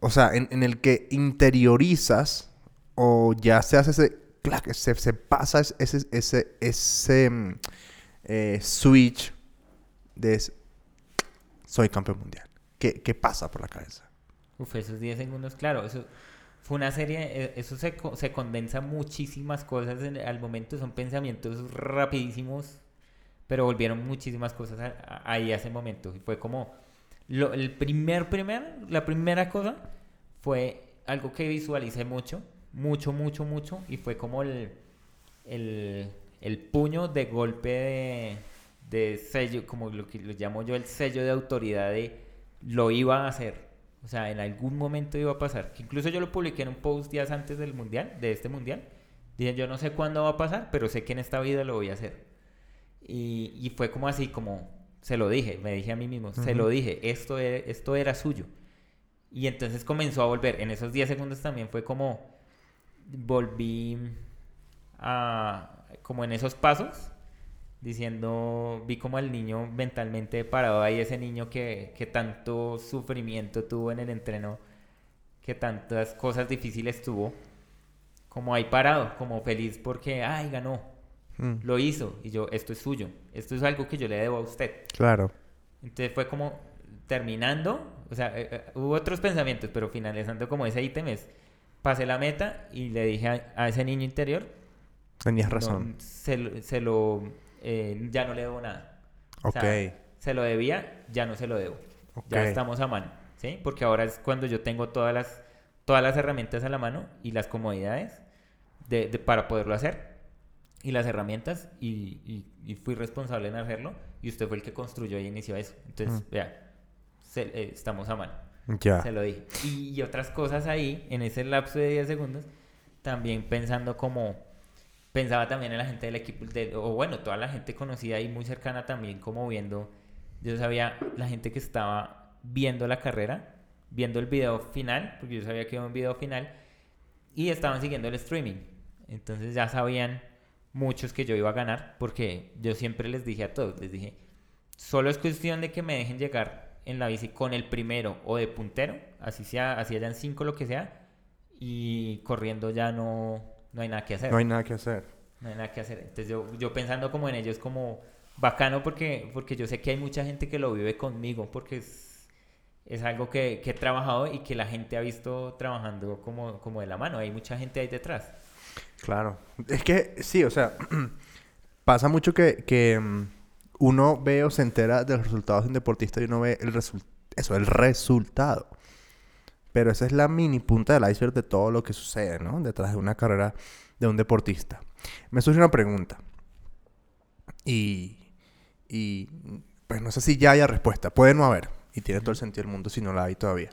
O sea, en, en el que interiorizas o ya se hace ese... clac, se, se pasa ese, ese, ese, mm, eh, switch de... Soy campeón mundial. ¿Qué, ¿Qué pasa por la cabeza? Uf, esos 10 segundos, claro, eso fue una serie, eh, eso se, se condensa muchísimas cosas en- al momento, son pensamientos rapidísimos, pero volvieron muchísimas cosas a- ahí a ese momento. Fue como, lo- el primer, primer, la primera cosa fue algo que visualicé mucho, mucho, mucho, mucho, y fue como el, el, el puño de golpe de, de sello, como lo que lo llamo yo el sello de autoridad de lo iba a hacer. O sea, en algún momento iba a pasar. Que incluso yo lo publiqué en un post días antes del mundial, de este mundial. Dije, yo no sé cuándo va a pasar, pero sé que en esta vida lo voy a hacer. Y, y fue como así, como se lo dije, me dije a mí mismo, se lo dije, esto era, esto era suyo. Y entonces comenzó a volver. En esos 10 segundos también fue como, volví a, como en esos pasos, diciendo, vi como al niño mentalmente parado ahí, ese niño que, que tanto sufrimiento tuvo en el entreno, que tantas cosas difíciles tuvo, como ahí parado, como feliz porque, ay, ganó, Mm, lo hizo, y yo, esto es suyo, esto es algo que yo le debo a usted. claro. Entonces fue como terminando, o sea, eh, eh, hubo otros pensamientos, pero finalizando como ese ítem es, pasé la meta y le dije a, a ese niño interior, Tenías no, razón. se, lo- se lo, eh, ya no le debo nada. O ok. sea, se lo debía, ya no se lo debo. Ya Ok. estamos a mano, ¿sí? Porque ahora es cuando yo tengo todas las, todas las herramientas a la mano y las comodidades de, de- para poderlo hacer y las herramientas y, y- y fui responsable en hacerlo y usted fue el que construyó y inició eso. Entonces, Mm. vea, se- eh, estamos a mano. ya. Se lo dije. Y, y otras cosas ahí, en ese lapso de 10 segundos, también pensando como... Pensaba también en la gente del equipo, de- o bueno, toda la gente conocida y muy cercana también, como viendo... Yo sabía la gente que estaba viendo la carrera, viendo el video final, porque yo sabía que iba un video final, y estaban siguiendo el streaming. Entonces ya sabían muchos que yo iba a ganar, porque yo siempre les dije a todos, les dije, solo es cuestión de que me dejen llegar en la bici con el primero o de puntero, así sea, así hayan cinco, lo que sea, y corriendo ya no, no hay nada que hacer. No hay nada que hacer. No hay nada que hacer. Entonces yo, yo pensando como en ellos como bacano porque, porque yo sé que hay mucha gente que lo vive conmigo porque es, es algo que, que he trabajado y que la gente ha visto trabajando como, como de la mano. Hay mucha gente ahí detrás. Claro. Es que sí, o sea, [CLEARS THROAT] pasa mucho que, que, mm, uno ve o se entera de los resultados de un deportista y uno ve el eso, el resultado. Pero esa es la mini punta del iceberg de todo lo que sucede, ¿no? Detrás de una carrera de un deportista. Me surge una pregunta. Y, y pues no sé si ya haya respuesta, puede no haber, y tiene todo el sentido del mundo si no la hay todavía.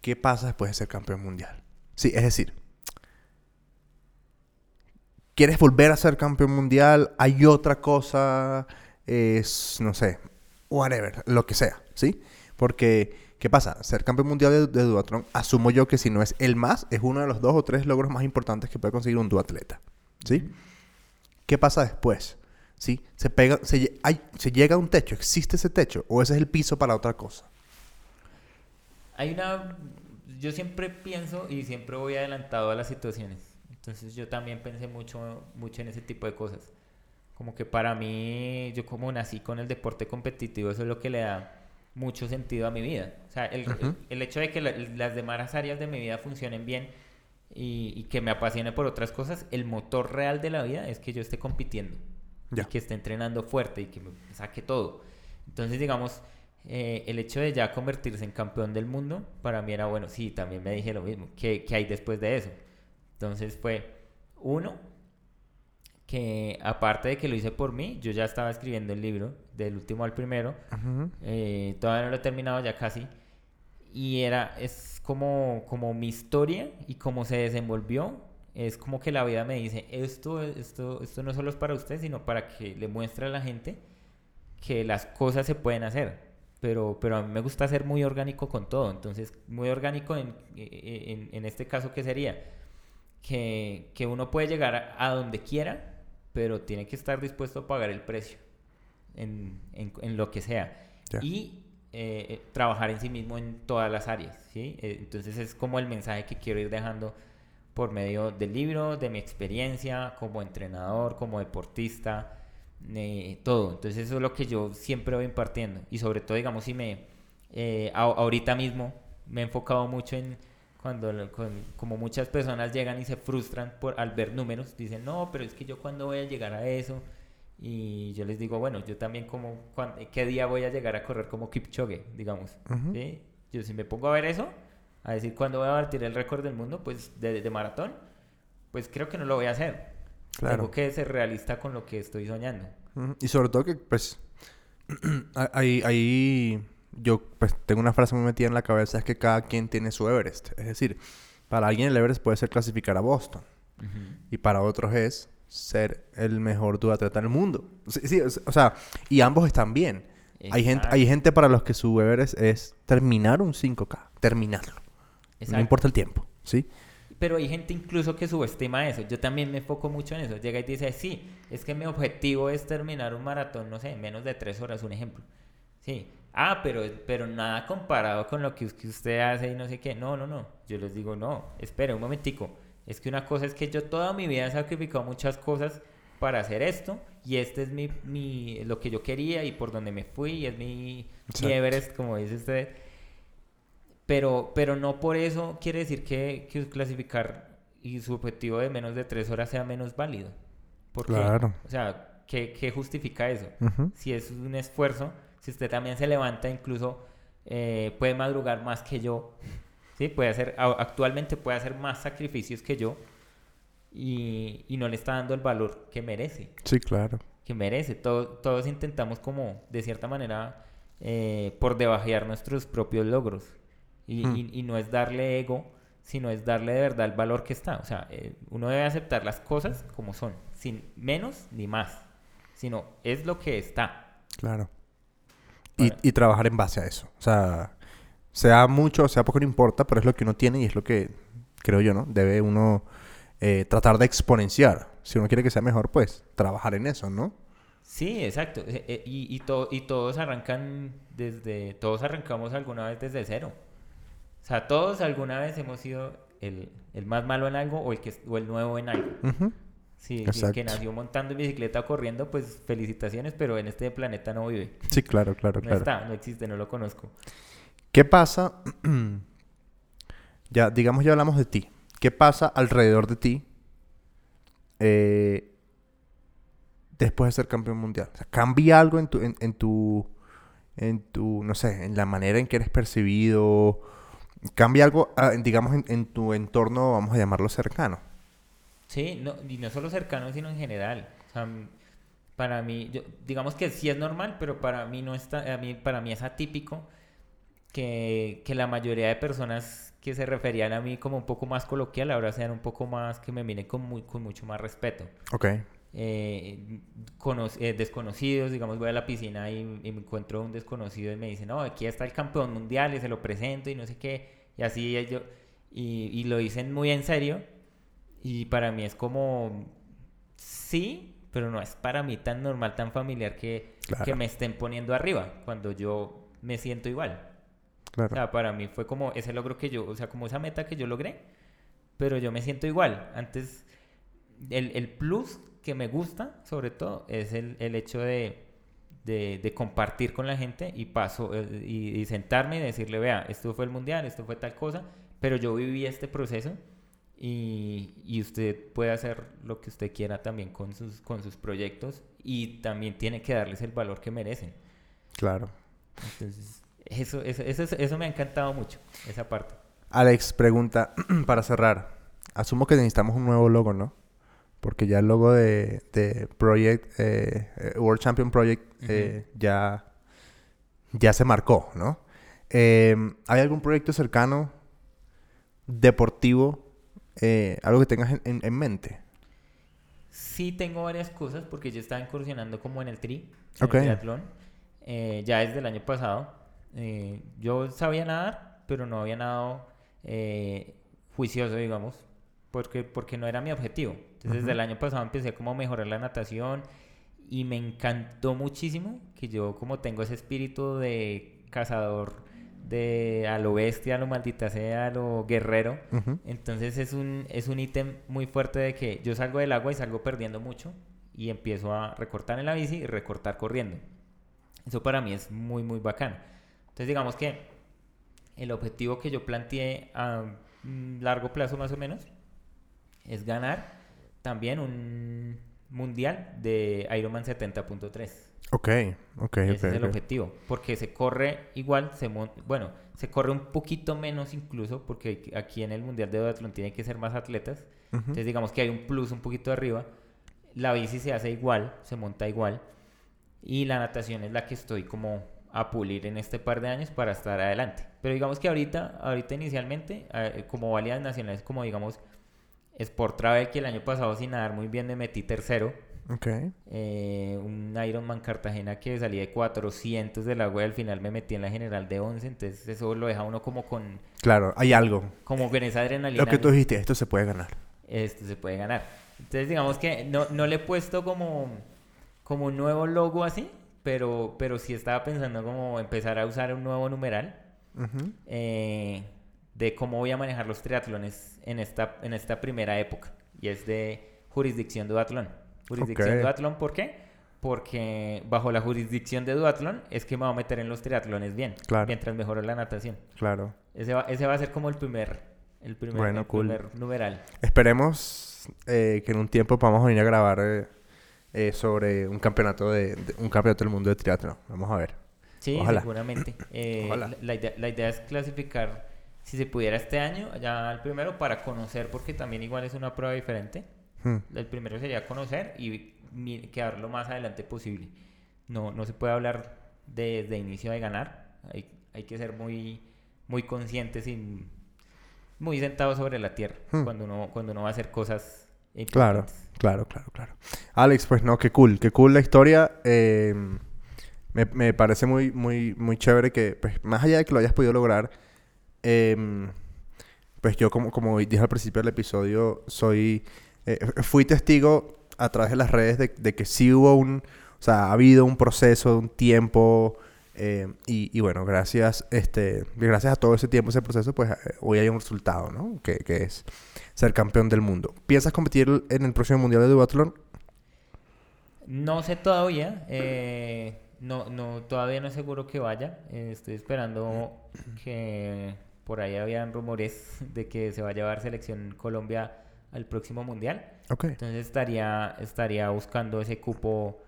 ¿Qué pasa después de ser campeón mundial? Sí, es decir, ¿quieres volver a ser campeón mundial? ¿Hay otra cosa? Es, no sé, whatever, lo que sea, ¿sí? Porque, ¿qué pasa? Ser campeón mundial de, de duatlón, asumo yo que si no es el más, es uno de los dos o tres logros más importantes que puede conseguir un duatleta, ¿sí? ¿Qué pasa después? ¿Sí? Se, pega, se, hay, se llega a un techo, ¿existe ese techo? ¿O ese es el piso para otra cosa? Hay una... Yo siempre pienso y siempre voy adelantado a las situaciones. Entonces yo también pensé mucho, mucho en ese tipo de cosas. Como que para mí, yo como nací con el deporte competitivo, eso es lo que le da mucho sentido a mi vida. O sea, el, el, el hecho de que la, las demás áreas de mi vida funcionen bien y, y, que me apasione por otras cosas, el motor real de la vida es que yo esté compitiendo. Ya. Y que esté entrenando fuerte y que me saque todo. Entonces, digamos, eh, el hecho de ya convertirse en campeón del mundo, para mí era bueno, sí, también me dije lo mismo, ¿qué, qué hay después de eso? Entonces fue, uno, que aparte de que lo hice por mí, yo ya estaba escribiendo el libro, del último al primero, eh, todavía no lo he terminado ya casi, y era, es como, como mi historia y cómo se desenvolvió, es como que la vida me dice, esto, esto, esto no solo es para usted, sino para que le muestre a la gente que las cosas se pueden hacer pero, pero a mí me gusta ser muy orgánico con todo. Entonces, muy orgánico en, en, en este caso, ¿qué sería? Que, que, uno puede llegar a, a, donde quiera, pero tiene que estar dispuesto a pagar el precio en, en lo que sea. Yeah. Y eh, trabajar en sí mismo en todas las áreas. ¿sí? Eh, entonces, es como el mensaje que quiero ir dejando por medio del libro, de mi experiencia como entrenador, como deportista, eh, todo. Entonces eso es lo que yo siempre voy impartiendo. Y sobre todo, digamos, si me... Eh, a, ahorita mismo me he enfocado mucho en cuando con, como muchas personas llegan y se frustran por al ver números, dicen, no, pero es que yo cuando voy a llegar a eso, y yo les digo, bueno, yo también como, ¿qué día voy a llegar a correr como Kipchoge, digamos? Uh -huh. ¿sí? Yo si me pongo a ver eso, a decir cuándo voy a batir el récord del mundo, pues de, de maratón, pues creo que no lo voy a hacer. Claro. Tengo que ser realista con lo que estoy soñando. Y sobre todo que, pues, [CLEARS THROAT] ahí, ahí yo pues tengo una frase muy metida en la cabeza, es que cada quien tiene su Everest. Es decir, para alguien el Everest puede ser clasificar a Boston. Uh -huh. Y para otros es ser el mejor duatleta del mundo. Sí, sí, o sea, y ambos están bien. Hay gente, hay gente para los que su Everest es terminar un 5K, terminarlo. Exacto. No importa el tiempo, ¿sí? pero hay gente incluso que subestima eso. Yo también me enfoco mucho en eso. Llega y dice, sí, es que mi objetivo es terminar un maratón, no sé, en menos de tres horas, un ejemplo. Sí. Ah, pero, pero nada comparado con lo que usted hace y no sé qué. No, no, no. Yo les digo, no, espera un momentico. Es que una cosa es que yo toda mi vida he sacrificado muchas cosas para hacer esto y este es mi, mi lo que yo quería y por donde me fui y es mi, mi Everest, como dice usted pero, pero no por eso quiere decir que, que clasificar y su objetivo de menos de tres horas sea menos válido. Porque, claro. O sea, ¿qué, qué justifica eso? Uh -huh. Si es un esfuerzo, si usted también se levanta, incluso eh, puede madrugar más que yo, ¿sí? Puede hacer, actualmente puede hacer más sacrificios que yo y, y no le está dando el valor que merece. Sí, claro. Que merece. Todo, todos intentamos como, de cierta manera, eh, por debajear nuestros propios logros. Y, mm. y, y, no es darle ego, sino es darle de verdad el valor que está. O sea, eh, uno debe aceptar las cosas como son, sin menos ni más, sino es lo que está. Claro. Y, y, trabajar en base a eso. O sea, sea mucho, sea poco, no importa, pero es lo que uno tiene y es lo que, creo yo, ¿no? Debe uno eh, tratar de exponenciar. Si uno quiere que sea mejor, pues trabajar en eso, ¿no? Sí, exacto. Eh, y, y, to y todos arrancan desde, todos arrancamos alguna vez desde cero. O sea, todos alguna vez hemos sido el, el más malo en algo o el, que, o el nuevo en algo. Uh -huh. Sí, el que nació montando en bicicleta o corriendo, pues felicitaciones, pero en este planeta no vive. Sí, claro, claro, no claro. está, no existe, no lo conozco. ¿Qué pasa? [CLEARS THROAT] ya, digamos, ya hablamos de ti. ¿Qué pasa alrededor de ti eh, después de ser campeón mundial? ¿Cambia algo en tu, en, tu, en tu, no sé, en la manera en que eres percibido? cambia algo, ah, digamos, en, tu entorno, vamos a llamarlo cercano. Sí, no, y no solo cercano, sino en general. Para mí, digamos que sí es normal, pero para mí no está, para mí es atípico que, que la mayoría de personas que se referían a mí como un poco más coloquial ahora sean un poco más, que me miren con, muy, con mucho más respeto. Ok. Eh, eh, desconocidos, digamos, voy a la piscina y, y me encuentro un desconocido y me dice, no, aquí está el campeón mundial y se lo presento y no sé qué, y así yo, y, y lo dicen muy en serio, y para mí es como, sí, pero no es para mí tan normal, tan familiar que, Claro. que me estén poniendo arriba cuando yo me siento igual. O Claro. sea, para mí fue como ese logro que yo, o sea, como esa meta que yo logré, pero yo me siento igual. Antes, el, el plus que me gusta, sobre todo, es el, el hecho de, de, de compartir con la gente y paso eh, y, y sentarme y decirle, vea, esto fue el mundial, esto fue tal cosa, pero yo viví este proceso y, y usted puede hacer lo que usted quiera también con sus, con sus proyectos y también tiene que darles el valor que merecen. Claro. Entonces, eso, eso, eso, eso me ha encantado mucho, esa parte. Alex pregunta, [CLEARS THROAT] para cerrar, asumo que necesitamos un nuevo logo, ¿no? Porque ya el logo de, de Project, eh, eh, World Champion Project, eh, ya, ya se marcó, ¿no? Eh, ¿Hay algún proyecto cercano, deportivo, algo que tengas en, en- en mente? Sí tengo varias cosas porque yo estaba incursionando como en el tri, en el triatlón, ya desde el año pasado. Eh, yo sabía nadar, pero no había nadado eh, juicioso, digamos, porque, porque no era mi objetivo. Entonces desde el año pasado empecé como a mejorar la natación y me encantó muchísimo que yo como tengo ese espíritu de cazador, de a lo bestia, a lo maldita sea, a lo guerrero. Ujú. Entonces es un es un ítem muy fuerte de que yo salgo del agua y salgo perdiendo mucho y empiezo a recortar en la bici y recortar corriendo. Eso para mí es muy muy bacano. Entonces digamos que el objetivo que yo planteé a mm, largo plazo más o menos es ganar también un mundial de Ironman 70.3. Ok, ok, Ese es el objetivo, porque se corre igual, se bueno, se corre un poquito menos incluso, porque aquí en el Mundial de Duatlón tiene que ser más atletas, entonces digamos que hay un plus un poquito arriba, la bici se hace igual, se monta igual, y la natación es la que estoy como a pulir en este par de años para estar adelante. Pero digamos que ahorita, ahorita inicialmente, eh, como válidas nacionales, como digamos Sport Travel, que el año pasado sin nadar muy bien me metí tercero, Ok. eh, un Ironman Cartagena que salía de 400 del agua y al final me metí en la general de 11, entonces eso lo deja uno como con, Claro, hay algo. como con esa adrenalina. Lo que tú dijiste, esto se puede ganar. Esto se puede ganar. Entonces digamos que no, no le he puesto como, como un nuevo logo así, pero, pero sí estaba pensando como empezar a usar un nuevo numeral eh, de cómo voy a manejar los triatlones en esta, en esta primera época. Y es de jurisdicción duatlón. Jurisdicción Ok. duatlón, ¿por qué? Porque bajo la jurisdicción de duatlón es que me voy a meter en los triatlones bien. Claro. Mientras mejoro la natación. Claro. Ese va, ese va a ser como el primer, el primer, Bueno, el cool. primer numeral. Esperemos eh, que en un tiempo podamos venir a grabar eh, eh, sobre un campeonato de, de- un campeonato del mundo de teatro. Vamos a ver. Sí, Ojalá. seguramente. [CLEARS THROAT] Eh, Ojalá. La, idea, la idea es clasificar, si se pudiera este año, ya al primero para conocer, porque también igual es una prueba diferente. Hmm. El primero sería conocer y quedar lo más adelante posible. No, no se puede hablar de, de inicio de ganar. Hay, hay que ser muy, muy conscientes y muy sentados sobre la tierra Hmm. cuando, uno, cuando uno va a hacer cosas Claro. Claro, claro, claro. Alex, pues no, qué cool, qué cool la historia. Eh, me, me parece muy, muy, muy chévere que, pues, más allá de que lo hayas podido lograr, em, pues yo como, como dije al principio del episodio, soy, eh, fui testigo a través de las redes de, de que sí hubo un, o sea, ha habido un proceso, un tiempo, eh, y, y bueno, gracias, este, gracias a todo ese tiempo, ese proceso, pues eh, hoy hay un resultado, ¿no? Que, que es ser campeón del mundo. ¿Piensas competir en el próximo Mundial de Duatlón? No sé todavía, eh, no, no, todavía no es seguro que vaya. eh, estoy esperando que por ahí habían rumores [LAUGHS] de que se va a llevar selección Colombia al próximo mundial. Ok. Entonces estaría, estaría buscando ese cupo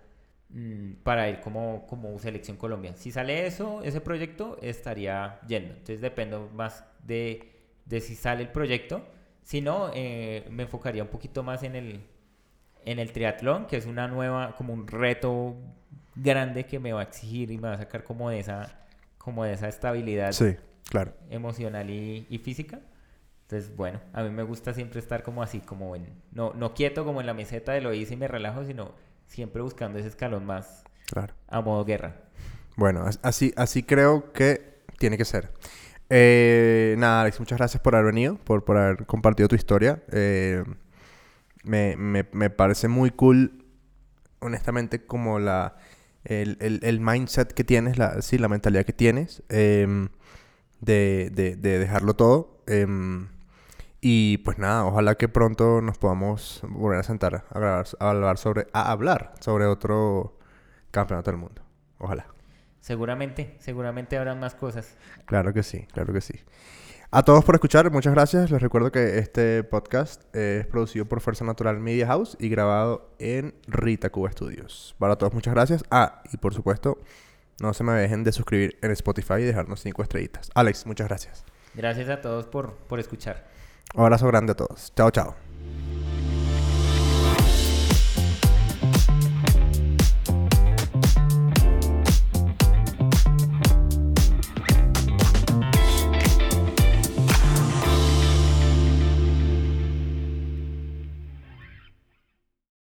para ir como, como selección Colombia. Si sale eso, ese proyecto, estaría yendo. Entonces dependo más de, de si sale el proyecto. Si no, eh, me enfocaría un poquito más en el, en el triatlón, que es una nueva, como un reto grande que me va a exigir y me va a sacar como de esa, como de esa estabilidad Sí, claro. emocional y, y física. Entonces, bueno, a mí me gusta siempre estar como así, como en, no, no quieto como en la meseta de lo hice y me relajo, sino siempre buscando ese escalón más Claro. a modo guerra. Bueno, as- así, así creo que tiene que ser. Eh, nada, Alex, muchas gracias por haber venido, por, por haber compartido tu historia. Eh, me, me- me parece muy cool, honestamente, como la, el, el- el mindset que tienes, la, sí, la mentalidad que tienes em, de, de- de dejarlo todo. em, y pues nada, ojalá que pronto nos podamos volver a sentar a, grabar- a hablar sobre, a hablar sobre otro campeonato del mundo. Ojalá. Seguramente, seguramente habrán más cosas. Claro que sí, claro que sí. A todos por escuchar, muchas gracias. Les recuerdo que este podcast es producido por Fuerza Natural Media House y grabado en Rita Cuba Studios. Para todos, muchas gracias. Ah, y por supuesto, no se me dejen de suscribir en Spotify y dejarnos cinco estrellitas. Alex, muchas gracias. Gracias a todos por, por escuchar. Abrazo grande a todos. Chao, chao.